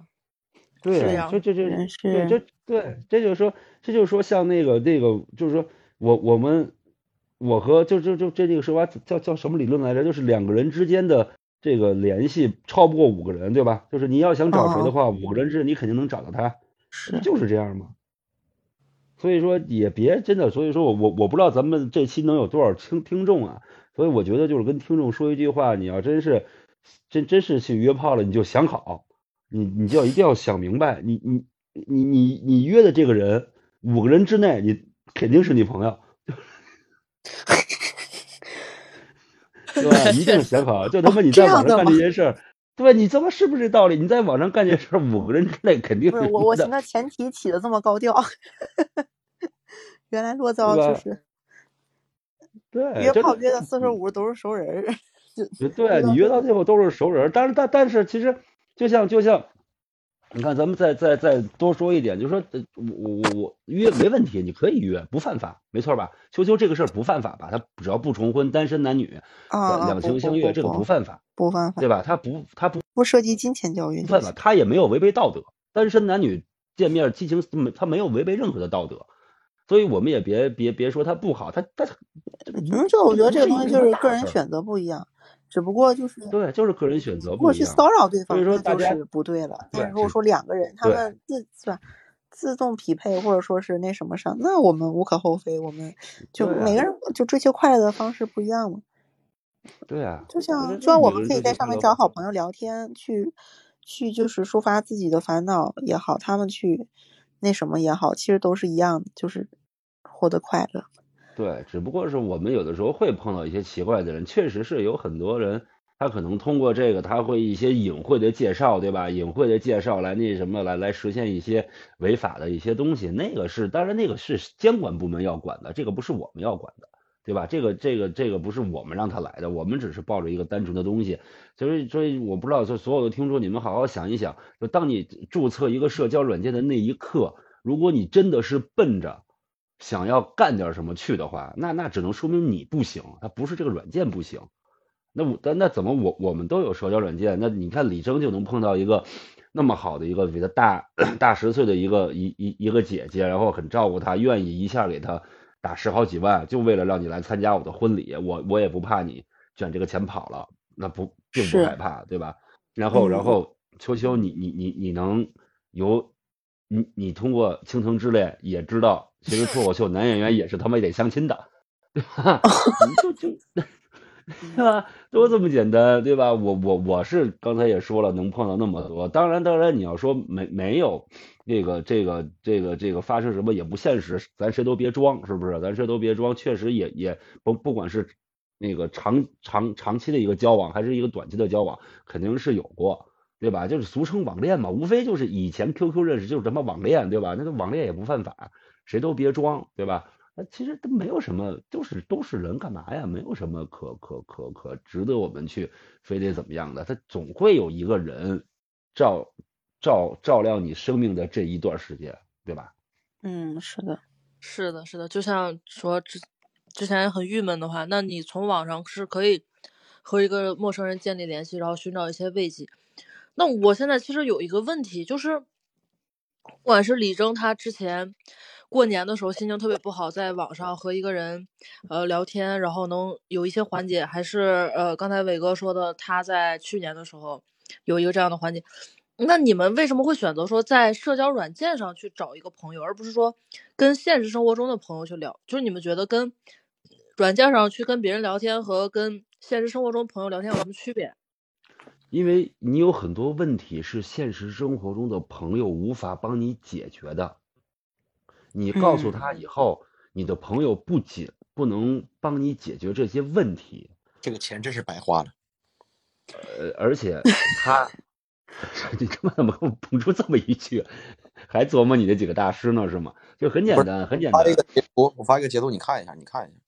对，这这这对这对，这就是说，这就是说，像那个那个，就是说我我们我和就就就这这个说法叫叫什么理论来着？就是两个人之间的这个联系超不过五个人，对吧？就是你要想找谁的话，五个人之内你肯定能找到他，是就是这样嘛。所以说也别真的，所以说我我我不知道咱们这期能有多少听听众啊。所以我觉得就是跟听众说一句话，你要真是真真是去约炮了，你就想好，你你就要一定要想明白，你你你你你约的这个人五个人之内，你肯定是你朋友，对吧？一定想好，就他妈你在网上干这些事儿，对你他妈是不是这道理？你在网上干这事儿，五个人之内肯定是我我现在前提起的这么高调，原来落糟就是。对，约炮约到四十五都是熟人儿，对你约到最后都是熟人，但是但但是其实就像就像，你看咱们再再再多说一点，就是说我我我约没问题，你可以约，不犯法，没错吧？秋秋这个事儿不犯法吧？他只要不重婚，单身男女啊两情相悦，这个不犯法，不犯法，对吧？他不他不不涉及金钱交易，不犯法，他也没有违背道德，单身男女见面激情没他没有违背任何的道德。所以我们也别别别说他不好，他他嗯，这我觉得这个东西就是个人选择不一样，只不过就是对，就是个人选择。过去骚扰对方，所以说大家不对了。但是如果说两个人他们自是吧，自动匹配或者说是那什么上，那我们无可厚非。我们就每个人就追求快乐的方式不一样嘛。对啊，就像就就像我们可以在上面找好朋友聊天，去去就是抒发自己的烦恼也好，他们去那什么也好，其实都是一样的，就是获得快乐。对，只不过是我们有的时候会碰到一些奇怪的人，确实是有很多人，他可能通过这个，他会一些隐晦的介绍，对吧？隐晦的介绍来那什么来来实现一些违法的一些东西，那个是当然那个是监管部门要管的，这个不是我们要管的，对吧？这个这个这个不是我们让他来的，我们只是抱着一个单纯的东西，所以所以我不知道，就所有的听众，你们好好想一想，就当你注册一个社交软件的那一刻，如果你真的是奔着。想要干点什么去的话，那那只能说明你不行，他不是这个软件不行。那我但那怎么我我们都有社交软件？那你看李征就能碰到一个那么好的一个比他大大十岁的一个一一一个姐姐，然后很照顾他，愿意一下给他打十好几万，就为了让你来参加我的婚礼。我我也不怕你卷这个钱跑了，那不并不害怕，对吧？然后然后秋秋，你你你你能由你你通过倾城之恋也知道。其实脱口秀男演员也是他妈得相亲的，对吧？就就 对吧？都这么简单，对吧？我我我是刚才也说了，能碰到那么多。当然当然，你要说没没有这个这个这个这个发生什么也不现实，咱谁都别装，是不是？咱谁都别装，确实也也不不管是那个长长长期的一个交往，还是一个短期的交往，肯定是有过，对吧？就是俗称网恋嘛，无非就是以前 QQ 认识就是什么网恋，对吧？那个网恋也不犯法。谁都别装，对吧？那其实都没有什么，都是都是人，干嘛呀？没有什么可可可可值得我们去非得怎么样的。他总会有一个人照照照亮你生命的这一段时间，对吧？嗯，是的，是的，是的。就像说之之前很郁闷的话，那你从网上是可以和一个陌生人建立联系，然后寻找一些慰藉。那我现在其实有一个问题，就是不管是李征他之前。过年的时候心情特别不好，在网上和一个人，呃聊天，然后能有一些缓解，还是呃刚才伟哥说的，他在去年的时候有一个这样的缓解。那你们为什么会选择说在社交软件上去找一个朋友，而不是说跟现实生活中的朋友去聊？就是你们觉得跟软件上去跟别人聊天和跟现实生活中朋友聊天有什么区别？因为你有很多问题是现实生活中的朋友无法帮你解决的。你告诉他以后，你的朋友不仅不能帮你解决这些问题，这个钱真是白花了。呃，而且他 你他妈怎么给我蹦出这么一句？还琢磨你那几个大师呢是吗？就很简单，很简单。发一个截图，我发一个截图，你看一下，你看一下。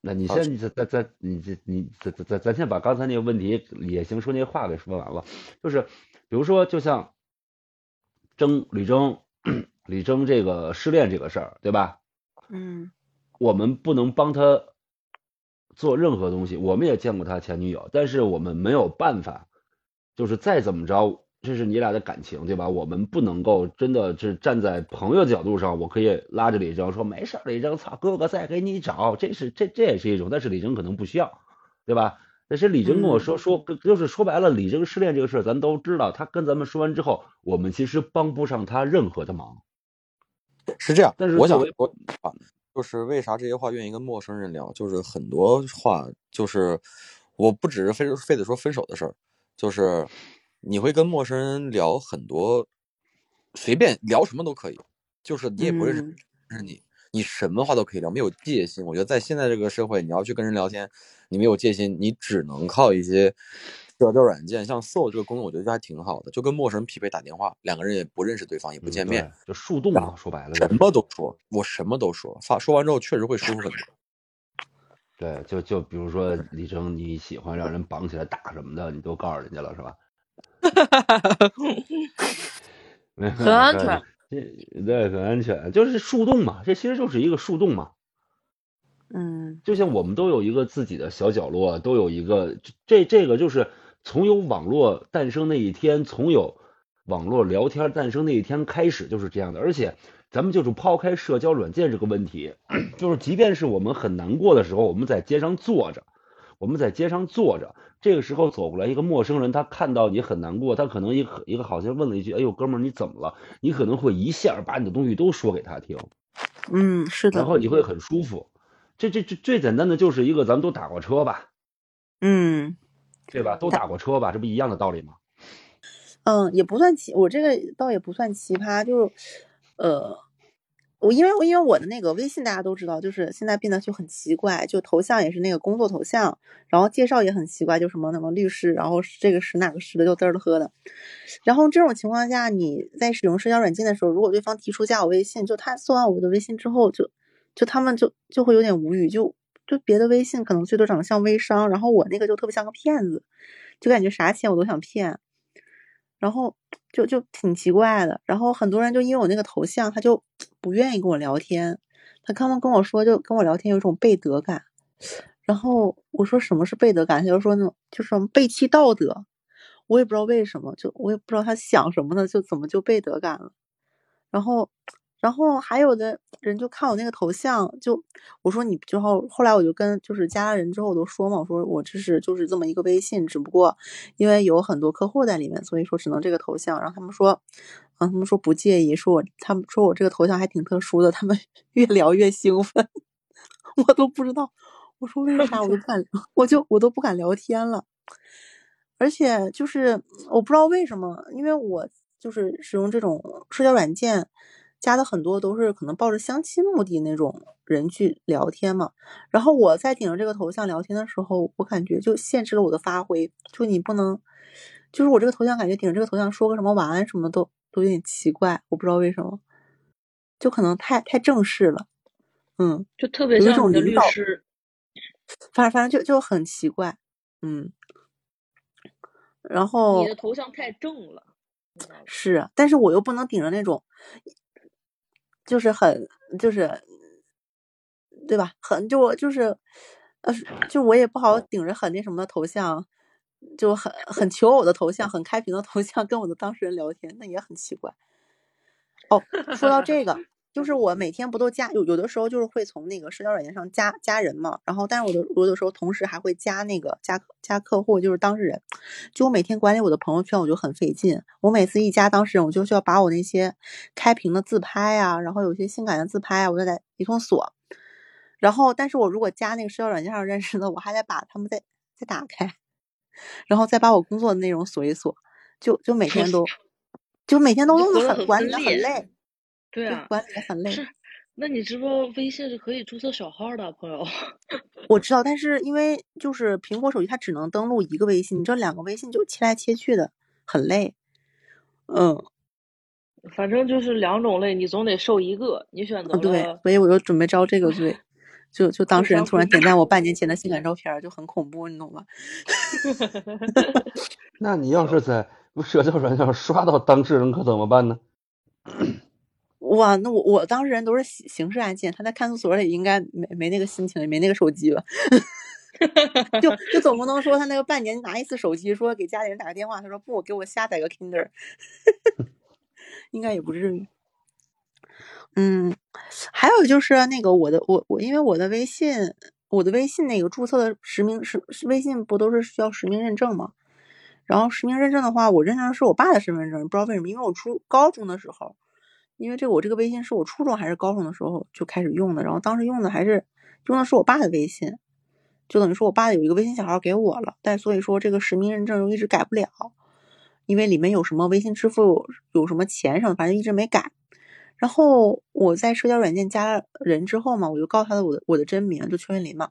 那你先，你再再再，你这你咱咱咱咱先把刚才那个问题也行说那话给说完了。就是比如说，就像征吕征。李征这个失恋这个事儿，对吧？嗯，我们不能帮他做任何东西。我们也见过他前女友，但是我们没有办法，就是再怎么着，这是你俩的感情，对吧？我们不能够真的是站在朋友角度上，我可以拉着李征说没事，李征，操，哥哥再给你找，这是这这也是一种，但是李征可能不需要，对吧？但是李征跟我说说，就是说白了，李征失恋这个事儿，咱都知道。他跟咱们说完之后，我们其实帮不上他任何的忙。是这样，但是我想我啊，就是为啥这些话愿意跟陌生人聊？就是很多话，就是我不只是非非得说分手的事儿，就是你会跟陌生人聊很多，随便聊什么都可以，就是你也不认识，认识你，你什么话都可以聊，没有戒心。我觉得在现在这个社会，你要去跟人聊天，你没有戒心，你只能靠一些。社交软件像 Soul 这个功能，我觉得还挺好的，就跟陌生人匹配打电话，两个人也不认识对方，也不见面，就树洞嘛，说白了，什么都说，我什么都说，发说完之后确实会舒服很多。对，就就比如说李征，你喜欢让人绑起来打什么的，你都告诉人家了，是吧？很安全，对，很安全，就是树洞嘛，这其实就是一个树洞嘛。嗯，就像我们都有一个自己的小角落，都有一个这这个就是。从有网络诞生那一天，从有网络聊天诞生那一天开始就是这样的。而且，咱们就是抛开社交软件这个问题，就是即便是我们很难过的时候，我们在街上坐着，我们在街上坐着，这个时候走过来一个陌生人，他看到你很难过，他可能一个一个好像问了一句：“哎呦，哥们儿，你怎么了？”你可能会一下把你的东西都说给他听，嗯，是的，然后你会很舒服。这这这最简单的就是一个，咱们都打过车吧。嗯对吧？都打过车吧，这不一样的道理吗？嗯，也不算奇，我这个倒也不算奇葩，就呃，我因为因为我的那个微信大家都知道，就是现在变得就很奇怪，就头像也是那个工作头像，然后介绍也很奇怪，就什么什么律师，然后这个是哪个是的，就嘚儿喝的。然后这种情况下，你在使用社交软件的时候，如果对方提出加我微信，就他搜完我的微信之后，就就就他们就就会有点无语，就就别的微信可能最多长得像微商，然后我那个就特别像个骗子，就感觉啥钱我都想骗。然后就就挺奇怪的，然后很多人就因为我那个头像，他就不愿意跟我聊天。他刚刚跟我说，就跟我聊天有一种背德感。然后我说什么是背德感，他就说那种就是背弃道德。我也不知道为什么，就我也不知道他想什么呢，就怎么就背德感了。然后。然后还有的人就看我那个头像，就我说你之后，后来我就跟就是加了人之后我都说嘛，我说我这是就是这么一个微信，只不过因为有很多客户在里面，所以说只能这个头像。然后他们说，啊，他们说不介意，说我他们说我这个头像还挺特殊的，他们 越聊越兴奋，我都不知道，我说为啥我都不敢，我就我都不敢聊天了，而且就是我不知道为什么，因为我就是使用这种社交软件。加的很多都是可能抱着相亲目的那种人去聊天嘛，然后我在顶着这个头像聊天的时候，我感觉就限制了我的发挥，就你不能，就是我这个头像感觉顶着这个头像说个什么晚安什么都都有点奇怪，我不知道为什么，就可能太太正式了，嗯，就特别像你的律师，反正反正就就很奇怪，嗯，然后你的头像太正了，是，但是我又不能顶着那种。就是很，就是，对吧？很就我就是，呃，就我也不好顶着很那什么的头像，就很很求偶的头像，很开屏的头像跟我的当事人聊天，那也很奇怪。哦，说到这个。就是我每天不都加有有的时候就是会从那个社交软件上加加人嘛，然后但是我的我有的时候同时还会加那个加加客户，就是当事人。就我每天管理我的朋友圈，我就很费劲。我每次一加当事人，我就需要把我那些开屏的自拍啊，然后有些性感的自拍啊，我再得一通锁。然后，但是我如果加那个社交软件上认识的，我还得把他们再再打开，然后再把我工作的内容锁一锁，就就每天都 就每天都弄得很管理的很累。对啊，管理很累。是，那你知不知道微信是可以注册小号的，朋友。我知道，但是因为就是苹果手机它只能登录一个微信，你这两个微信就切来切去的，很累。嗯，反正就是两种累，你总得受一个。你选择对，所以我就准备招这个罪。就就当事人突然点赞我半年前的性感照片，就很恐怖，你懂吗？那你要是在社交软件上刷到当事人，可怎么办呢？哇，那我我当事人都是刑刑事案件，他在看守所里应该没没那个心情，也没那个手机吧？就就总不能说他那个半年拿一次手机，说给家里人打个电话，他说不，给我下载个 Kinder，应该也不至于。嗯，还有就是那个我的我我因为我的微信我的微信那个注册的实名是微信不都是需要实名认证吗？然后实名认证的话，我认证的是我爸的身份证，不知道为什么，因为我初高中的时候。因为这，我这个微信是我初中还是高中的时候就开始用的，然后当时用的还是用的是我爸的微信，就等于说我爸有一个微信小号给我了，但所以说这个实名认证又一直改不了，因为里面有什么微信支付有什么钱什么，反正一直没改。然后我在社交软件加了人之后嘛，我就告诉他的我的我的真名就邱云林嘛，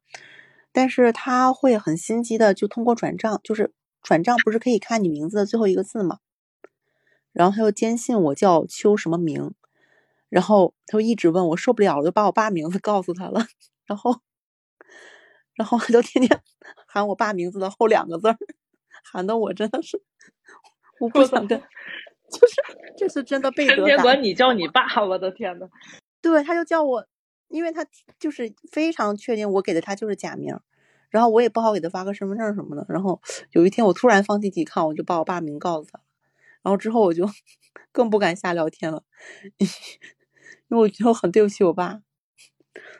但是他会很心机的，就通过转账，就是转账不是可以看你名字的最后一个字吗？然后他又坚信我叫邱什么名，然后他就一直问我，受不了了，就把我爸名字告诉他了。然后，然后他就天天喊我爸名字的后两个字儿，喊的我真的是我不想跟，就是这是真的被天天管你叫你爸，我的天呐。对，他就叫我，因为他就是非常确定我给的他就是假名，然后我也不好给他发个身份证什么的。然后有一天我突然放弃抵抗，我就把我爸名告诉他。然后之后我就 更不敢瞎聊天了，因为我觉得我很对不起我爸。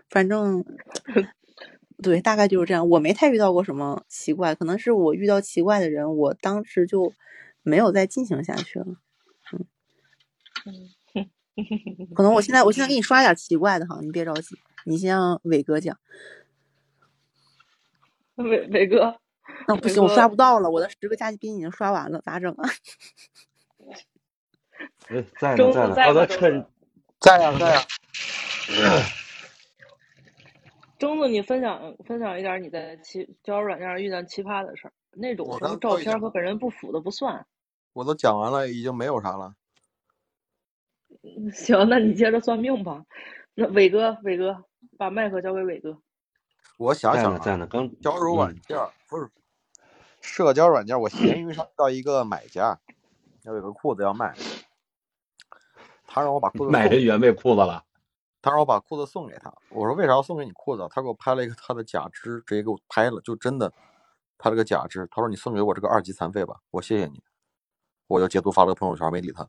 反正 对，大概就是这样。我没太遇到过什么奇怪，可能是我遇到奇怪的人，我当时就没有再进行下去了。嗯，可能我现在我现在给你刷点奇怪的哈，你别着急，你先让伟哥讲。伟伟哥，那不行，我刷不到了，我的十个加宾已经刷完了，咋整啊？哎，在呢中在呢，在吗刚才趁 在呀在呀。中子，你分享分享一点你在奇交友软件上遇见奇葩的事儿，那种我什么照刚都已经片和本人不符的不算。我都讲完了，已经没有啥了。行，那你接着算命吧。那伟哥，伟哥，把麦克交给伟哥。我想想啊，在呢在呢，刚交友软嗯件儿不是社交软件儿，我闲鱼上遇到一个买家，要有个裤子要卖，他让我把裤子买这原味裤子了。他让我把裤子送给他，我说为啥要送给你裤子？他给我拍了一个他的假肢，直接给我拍了，就真的他这个假肢。他说你送给我这个二级残废吧，我谢谢你。我就截图发了个朋友圈，没理他。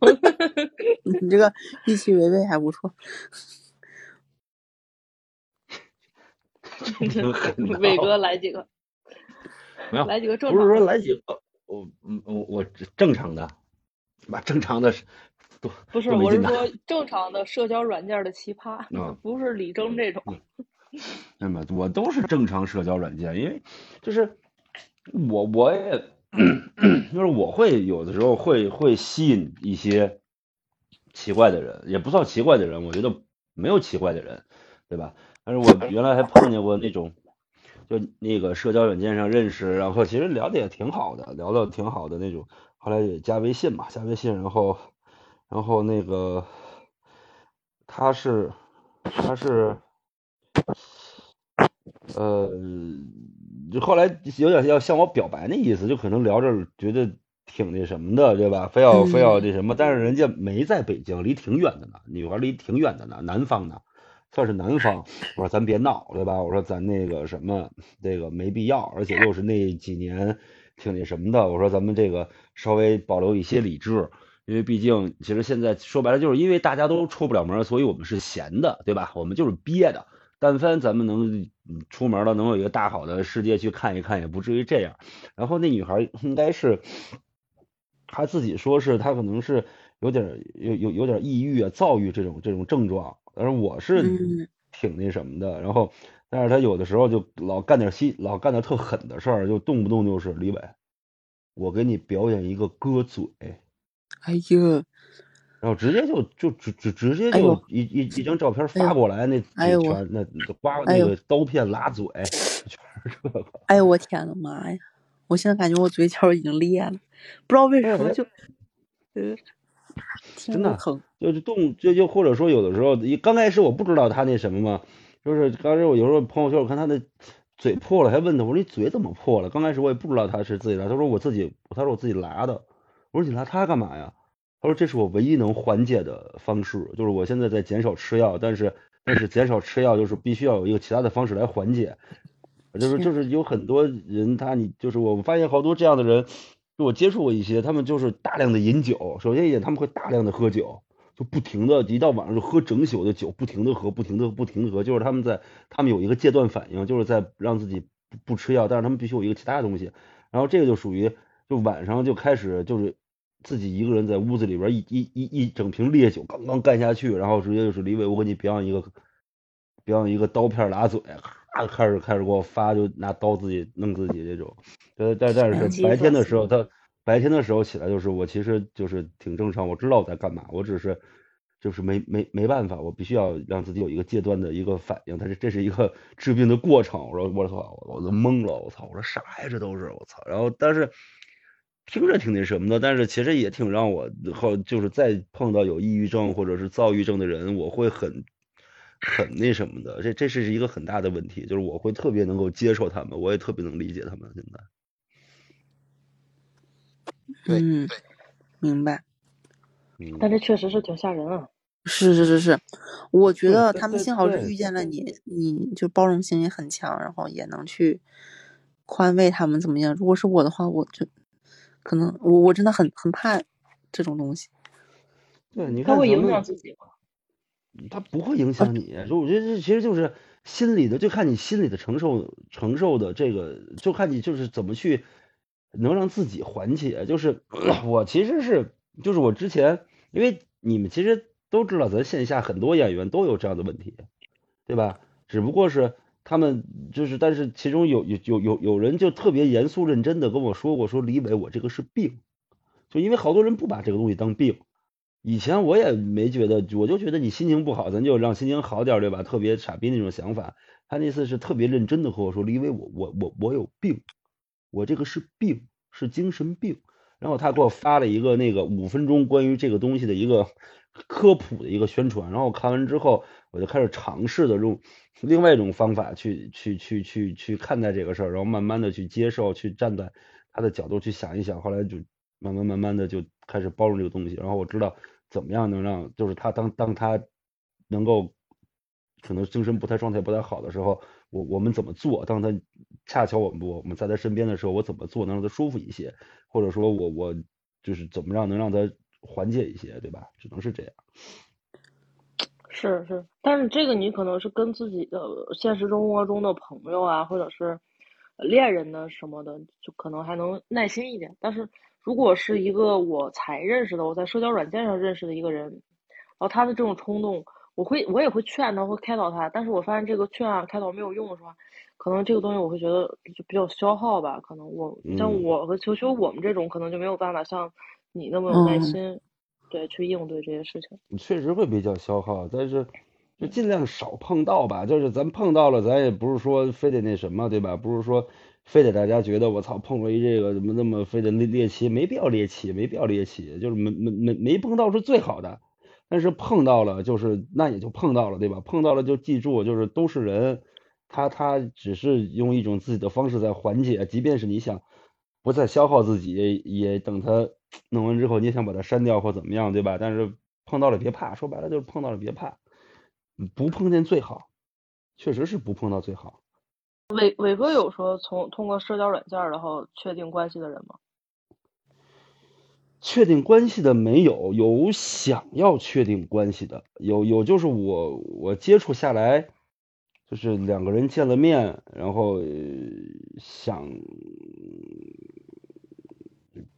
你这个预期违背还不错。挺狠的伟哥来几个，没有，来几个正不是。说来几个，我嗯我我正常的，把正常的多不是。我是说正常的社交软件的奇葩，嗯不是李征这种。那么我都是正常社交软件，因为就是我我也 就是我会有的时候会会吸引一些奇怪的人，也不算奇怪的人，我觉得没有奇怪的人，对吧？但是我原来还碰见过那种，就那个社交软件上认识，然后其实聊的也挺好的，聊的挺好的那种，后来也加微信嘛，加微信，然后然后那个他是他是。呃，就后来有点要向我表白那意思，就可能聊着觉得挺那什么的，对吧？非要非要这什么，但是人家没在北京，离挺远的呢，女孩离挺远的呢，南方呢，算是南方。我说咱别闹，对吧？我说咱那个什么，这个没必要，而且又是那几年挺那什么的。我说咱们这个稍微保留一些理智，因为毕竟其实现在说白了，就是因为大家都出不了门，所以我们是闲的，对吧？我们就是憋的。但凡咱们能出门了，能有一个大好的世界去看一看，也不至于这样。然后那女孩应该是，她自己说是她可能是有点有有有点抑郁啊、躁郁这种这种症状，但是我是嗯挺那什么的。然后，但是他有的时候就老干点西，老干点特狠的事儿，就动不动就是李伟，我给你表演一个割嘴。哎呦，然后直接就就直直直接哎呦就一一一张照片哎呦发过来，那哎呦全那刮哎呦那个刀片拉嘴，全是这个。哎呦我天呐妈呀！我现在感觉我嘴角已经裂了，不知道为什么就，呃，听真的疼。就是动就就或者说有的时候，一刚开始我不知道他那什么嘛，就是刚才我有时候朋友圈我看他的嘴破了，还问他我说你嘴怎么破了？刚开始我也不知道他是自己拉，他说我自己，他说我自己拉的，我说你拉它干嘛呀？他说这是我唯一能缓解的方式，就是我现在在减少吃药，但是但是减少吃药就是必须要有一个其他的方式来缓解，就是就是有很多人他你就是我发现好多这样的人，我接触过一些，他们就是大量的饮酒，首先一点他们会大量的喝酒，就不停的，一到晚上就喝整宿的酒，不停的喝，不停的不停的喝，就是他们在他们有一个戒断反应，就是在让自己不不吃药，但是他们必须有一个其他的东西，然后这个就属于就晚上就开始就是自己一个人在屋子里边一一一一整瓶烈酒刚刚干下去，然后直接就是李伟，我给你表演一个表演一个刀片拉嘴，咔开始开始给我发，就拿刀自己弄自己这种，呃，但但是白天的时候他。白天的时候起来就是我其实就是挺正常，我知道我在干嘛，我只是就是没没没办法，我必须要让自己有一个戒断的一个反应，它是这是一个 治病的过程。我说我操，我都懵了，我操，我说啥呀？这都是我操。然后但是听着挺那什么的，但是其实也挺让我后就是再碰到有抑郁症或者是躁郁症的人，我会很很那什么的。这这是一个很大的问题，就是我会特别能够接受他们，我也特别能理解他们现在。对嗯，明白。嗯，但这确实是挺吓人啊。是是是是，我觉得他们幸好是遇见了你，你就包容性也很强，然后也能去宽慰他们怎么样。如果是我的话，我就可能我我真的很很怕这种东西。对，你看，他会影响自己吗？他不会影响你，就我觉得这其实就是心理的，就看你心理的承受承受的这个，就看你就是怎么去能让自己缓解。就是 我其实是，就是我之前，因为你们其实都知道，咱线下很多演员都有这样的问题，对吧？只不过是他们就是，但是其中有有有有有人就特别严肃认真的跟我说过，说李伟，我这个是病，就因为好多人不把这个东西当病。以前我也没觉得，我就觉得你心情不好，咱就让心情好点，对吧？特别傻逼那种想法。他那次是特别认真的和我说，李伟，我我我我有病，我这个是病，是精神病。然后他给我发了一个那个五分钟关于这个东西的一个科普的一个宣传。然后我看完之后，我就开始尝试的用另外一种方法去去去去去看待这个事儿，然后慢慢的去接受，去站在他的角度去想一想。后来就慢慢慢慢的就开始包容这个东西。然后我知道。怎么样能让就是他当当他能够可能精神不太状态不太好的时候，我我们怎么做？当他恰巧我们我们在他身边的时候，我怎么做能让他舒服一些？或者说我我就是怎么样能让他缓解一些，对吧？只能是这样。是是，但是这个你可能是跟自己的现实生活中的朋友啊，或者是恋人呢什么的，就可能还能耐心一点，但是。如果是一个我才认识的，我在社交软件上认识的一个人，然后他的这种冲动，我会我也会劝他，会开导他。但是我发现这个劝啊开导没有用的时候，可能这个东西我会觉得就比较消耗吧。可能我像我和球球我们这种，可能就没有办法像你那么有耐心，对，去应对这些事情。确实会比较消耗，但是就尽量少碰到吧。就是咱碰到了，咱也不是说非得那什么，对吧？不是说。非得大家觉得我操碰着一这个怎么那么非得猎猎奇，没必要猎奇，没必要猎奇，就是没没没没碰到是最好的，但是碰到了就是那也就碰到了，对吧？碰到了就记住，就是都是人，他他只是用一种自己的方式在缓解，即便是你想不再消耗自己，也等他弄完之后，你也想把它删掉或怎么样，对吧？但是碰到了别怕，说白了就是碰到了别怕，不碰见最好，确实是不碰到最好。伟伟哥有说从通过社交软件然后确定关系的人吗？确定关系的没有，有想要确定关系的，有有就是我我接触下来，就是两个人见了面，然后想，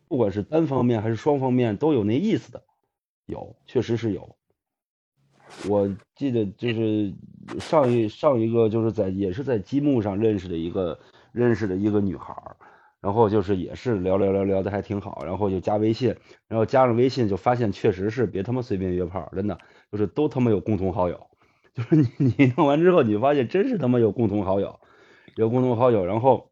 不管是单方面还是双方面都有那意思的，有确实是有。我记得就是上一上一个就是在也是在积木上认识的一个认识的一个女孩儿，然后就是也是聊聊聊聊的还挺好，然后就加微信，然后加上微信就发现确实是别他妈随便约炮，真的就是都他妈有共同好友，就是你你弄完之后你发现真是他妈有共同好友，有共同好友，然后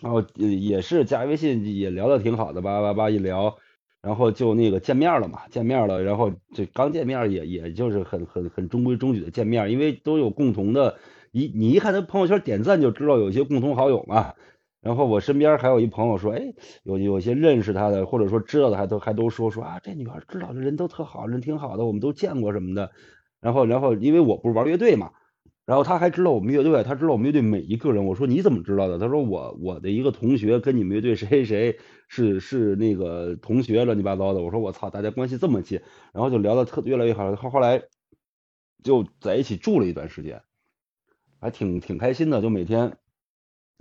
然后也是加微信也聊的挺好的，叭叭叭一聊。然后就那个见面了嘛，见面了，然后这刚见面也也就是很很很中规中矩的见面，因为都有共同的，一你一看他朋友圈点赞就知道有一些共同好友嘛。然后我身边还有一朋友说，哎，有有些认识他的或者说知道的还都还都说说啊，这女孩知道的人都特好，人挺好的，我们都见过什么的。然后然后因为我不是玩乐队嘛。然后他还知道我们乐队，他知道我们乐队每一个人。我说你怎么知道的？他说我我的一个同学跟你们乐队谁谁谁是是那个同学，乱七八糟的。我说我操，大家关系这么近，然后就聊的特越来越好。后后来就在一起住了一段时间，还挺挺开心的。就每天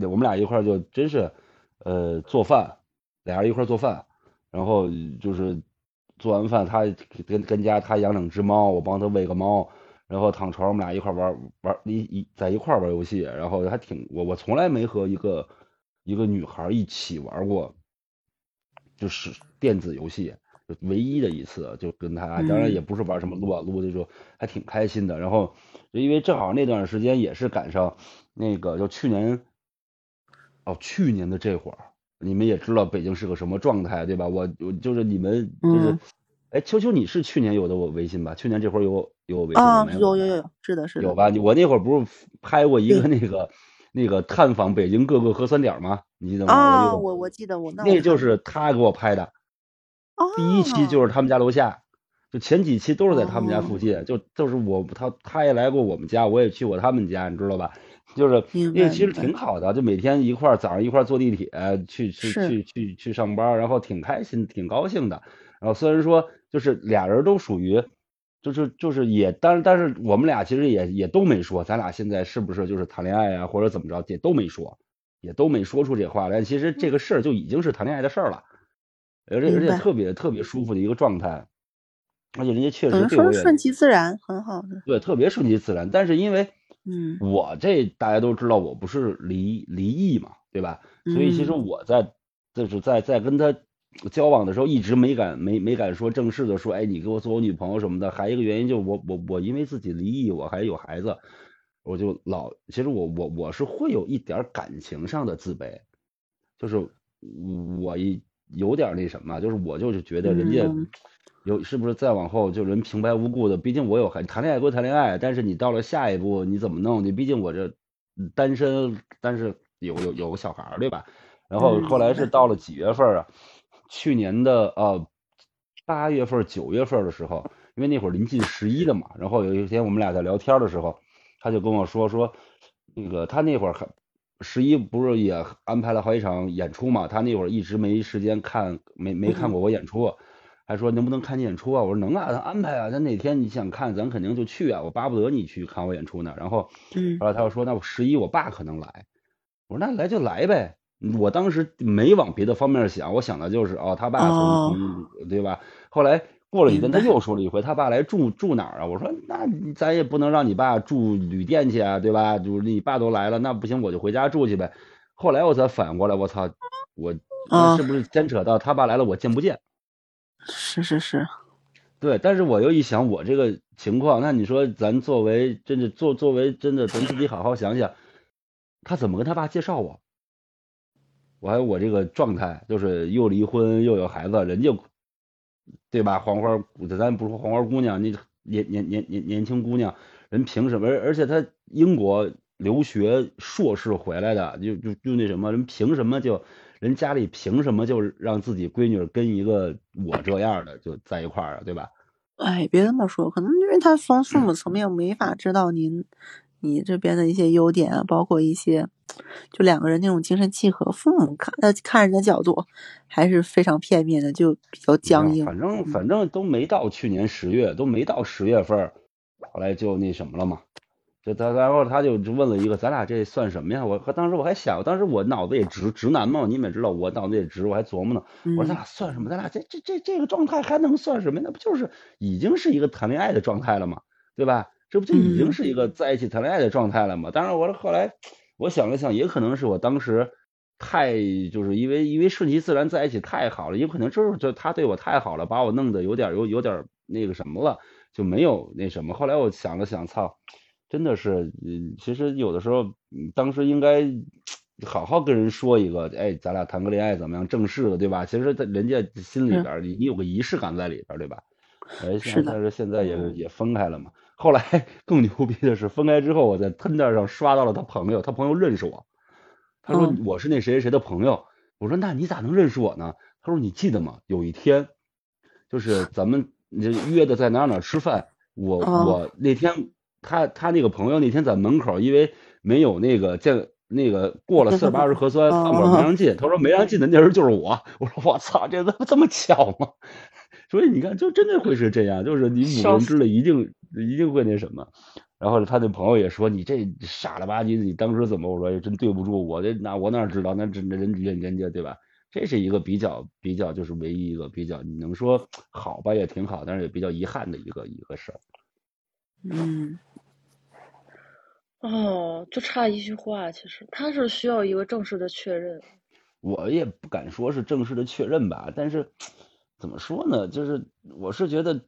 我们俩一块就真是呃做饭，俩人一块做饭，然后就是做完饭他跟跟家他养两只猫，我帮他喂个猫。然后躺床，我们俩一块玩玩一一在一块玩游戏，然后还挺我我从来没和一个一个女孩一起玩过，就是电子游戏，就唯一的一次，就跟她，当然也不是玩什么撸啊撸，就说还挺开心的。然后因为正好那段时间也是赶上那个就去年，哦去年的这会儿，你们也知道北京是个什么状态，对吧？我我就是你们就是。哎，秋秋，你是去年有的我微信吧？去年这会儿有有我微信啊？有有有有，是的，是的。有吧？我那会儿不是拍过一个那个那个探访北京各个核酸点吗？你记得吗？啊，我我记得我那那就是他给我拍的。第一期就是他们家楼下，就前几期都是在他们家附近，就就是我他他也来过我们家，我也去过他们家，你知道吧？就是那其实挺好的，就每天一块早上一块坐地铁去去去去去上班，然后挺开心，挺高兴的。然后虽然说。就是俩人都属于，就是就是也，但是但是我们俩其实也也都没说，咱俩现在是不是就是谈恋爱啊，或者怎么着，也都没说，也都没说出这话来。其实这个事儿就已经是谈恋爱的事儿了，而且而且特别特别舒服的一个状态。而且人家确实对我也说顺其自然，很好的。对特别顺其自然。但是因为嗯我这大家都知道，我不是离离异嘛，对吧？所以其实嗯我在就是在在跟他交往的时候，一直没敢没没敢说正式的说，哎，你给我做我女朋友什么的。还一个原因就是我我我因为自己离异，我还有孩子，我就老其实我我我是会有一点感情上的自卑，就是我一有点那什么，就是我就是觉得人家嗯有是不是再往后就人平白无故的，毕竟我有孩谈恋爱归谈恋爱，但是你到了下一步你怎么弄？你毕竟我这单身，但是有有有个小孩儿对吧？然后嗯后来是到了几月份啊？去年的呃八月份九月份的时候，因为那会儿临近十一了嘛，然后有一天我们俩在聊天的时候，他就跟我说说，那个他那会儿还十一不是也安排了好几场演出嘛，他那会儿一直没时间看，没没看过我演出，还说能不能看你演出啊？我说能啊，他安排啊，他哪天你想看，咱肯定就去啊，我巴不得你去看我演出呢。然后嗯后来他又说，那我十一我爸可能来，我说那来就来呗。我当时没往别的方面想，我想的就是哦，他爸从、哦从对吧？后来过了几天，他又说了一回，他爸来住住哪儿啊？我说那咱也不能让你爸住旅店去啊，对吧？就是你爸都来了，那不行，我就回家住去呗。后来我才反应过来，我操，我是不是牵扯到他爸来了，我见不见？是是是，对，但是我又一想，我这个情况，那你说咱作为真的作作为真的，咱自己好好想想，他怎么跟他爸介绍我？我还有我这个状态，就是又离婚又有孩子，人家对吧？黄花，咱不说黄花姑娘，你年年年年年轻姑娘，人凭什么？而而且她英国留学硕士回来的，就就就那什么，人凭什么就人家里凭什么就让自己闺女跟一个我这样的就在一块儿啊？对吧？哎，别这么说，可能因为他从父母层面没法知道您你这边的一些优点啊，包括一些就两个人那种精神契合，父母看呃看人的角度还是非常片面的，就比较僵硬。反正反正都没到去年十月，都没到十月份，后来就那什么了嘛。就他，然后他就就问了一个，咱俩这算什么呀？我和当时我还想，当时我脑子也直，直男嘛，你们也知道，我脑子也直，我还琢磨呢。我说咱嗯俩算什么？咱俩这这这这个状态还能算什么？那不就是已经是一个谈恋爱的状态了嘛？对吧？这不就已经嗯是一个在一起谈恋爱的状态了吗？当然，我后来我想了想，也可能是我当时太就是因为因为顺其自然在一起太好了，也可能就是就他对我太好了，把我弄得有点有有点那个什么了，就没有那什么。后来我想了想，操，真的是，嗯，其实有的时候，嗯当时应该好好跟人说一个，哎，咱俩谈个恋爱怎么样，正式的，对吧？其实在人家心里边儿，你你有个仪式感在里边，对吧？哎，但是现在也也分开了嘛。后来 更牛逼的是，分开之后，我在 Tinder 上刷到了他朋友，他朋友认识我，他说嗯我是那谁谁谁的朋友。我说那你咋能认识我呢？他说你记得吗？有一天，就是 咱们约的在哪儿哪吃饭，我哦我那天他他那个朋友那天在门口，因为没有那个见那个过了四十八十核酸，饭馆没让进。他说没让进的那人就是我。我说我操，这怎么这么巧吗？所以你看，就真的会是这样，就是你五个笑死人之内一定一定会那什么。然后他的朋友也说你这傻了吧唧的，你当时怎么？我说哎真对不住，我这那我哪知道？那这那人人人家对吧？这是一个比较比较就是唯一一个比较你能说好吧也挺好，但是也比较遗憾的一个一个事儿。嗯，哦，就差一句话，其实他是需要一个正式的确认。我也不敢说是正式的确认吧，但是怎么说呢？就是我是觉得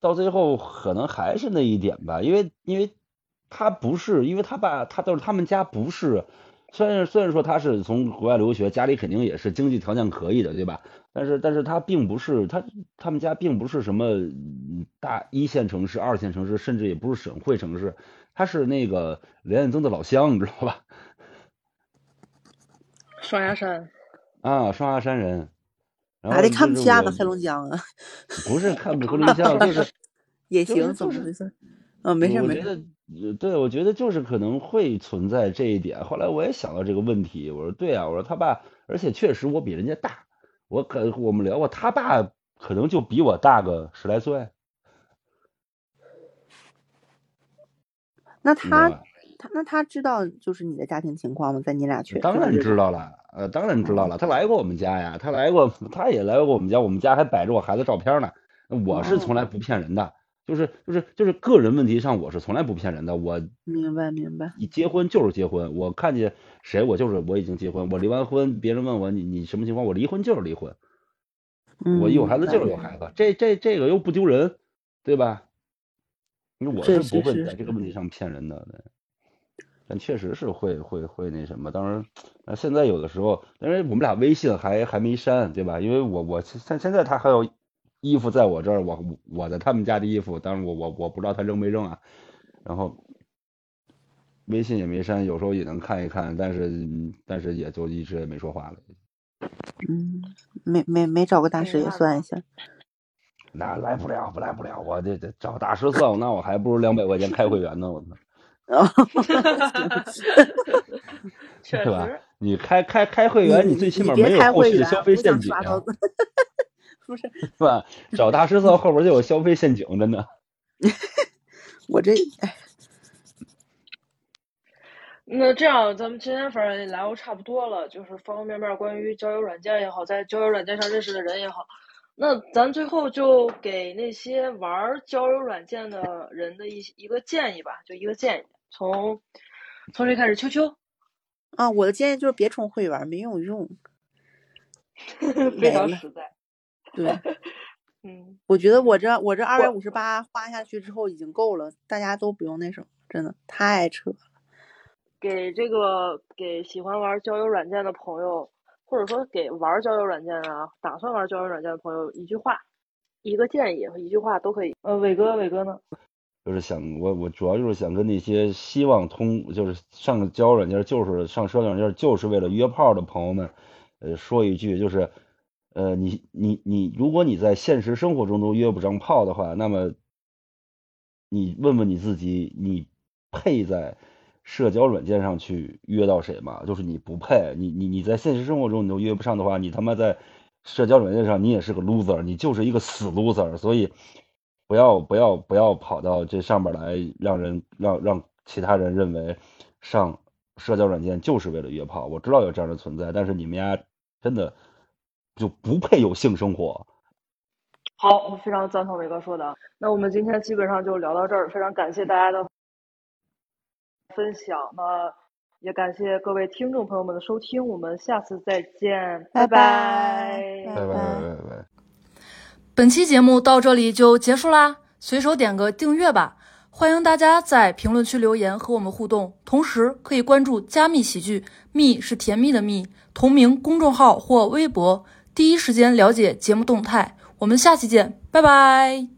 到最后可能还是那一点吧，因为因为他不是，因为他爸他都是他们家不是，虽然虽然说他是从国外留学，家里肯定也是经济条件可以的，对吧？但是但是他并不是他他们家并不是什么嗯大一线城市、二线城市，甚至也不是省会城市，他是那个连彦增的老乡，你知道吧？双鸭山，啊，双鸭山人。然后哪里看不起俺们黑龙江啊？不是看不黑龙江，就是也行，怎就是么回事？嗯，没事没事。对，我觉得就是可能会存在这一点。后来我也想到这个问题，我说对啊，我说他爸，而且确实我比人家大，我可我们聊过，他爸可能就比我大个十来岁，那他？他那他知道就是你的家庭情况吗？在你俩确当然知道了，呃，当然知道了，他来过我们家呀，他来过，他也来过我们家，我们家还摆着我孩子照片呢。我是从来不骗人的，就是就是就是个人问题上我是从来不骗人的。我明白明白。你结婚就是结婚，我看见谁我就是我已经结婚，我离完婚，别人问我你你什么情况，我离婚就是离婚，我有孩子就是有孩子，这这这个又不丢人，对吧？因为我是不会在这个问题上骗人的。但确实是会会会那什么，当然，那现在有的时候，因为我们俩微信还还没删，对吧？因为我我现现在他还有衣服在我这儿，我我在他们家的衣服，当然我我我不知道他扔没扔啊。然后微信也没删，有时候也能看一看，但是但是也就一直也没说话了。嗯，没没没找个大师也算一下。那来不了，不来不了，我这这找大师算，那我还不如两百块钱开会员呢，我操。啊，是吧？你开开开会员，你最起码没有后续的消费陷阱，不是是吧？找大师算后边就有消费陷阱，真的。我这，那这样咱们今天反正也聊差不多了，就是方方面面关于交友软件也好，在交友软件上认识的人也好，那咱最后就给那些玩交友软件的人的一一个建议吧，就一个建议。从从谁开始？秋秋啊，我的建议就是别充会员，没有用，非常实在。对，嗯，我觉得我这我这二百五十八花下去之后已经够了，大家都不用那什么，真的太扯了。给这个给喜欢玩交友软件的朋友，或者说给玩交友软件啊，打算玩交友软件的朋友，一句话，一个建议和一句话都可以。呃，伟哥，伟哥呢？就是想我我主要就是想跟那些希望通就是上交友软件就是上社交软件就是为了约炮的朋友们，呃说一句就是，呃你你你如果你在现实生活中都约不上炮的话，那么你问问你自己，你配在社交软件上去约到谁吗？就是你不配，你你你在现实生活中你都约不上的话，你他妈在社交软件上你也是个 loser，你就是一个死 loser，所以。不要不要不要跑到这上边来，让人让让其他人认为上社交软件就是为了约炮。我知道有这样的存在，但是你们家真的就不配有性生活。好，我非常赞同伟哥说的。那我们今天基本上就聊到这儿，非常感谢大家的分享。那也感谢各位听众朋友们的收听，我们下次再见，拜拜，拜拜拜拜拜。本期节目到这里就结束啦，随手点个订阅吧。欢迎大家在评论区留言和我们互动，同时可以关注“加密喜剧”，蜜是甜蜜的蜜，同名公众号或微博，第一时间了解节目动态。我们下期见，拜拜。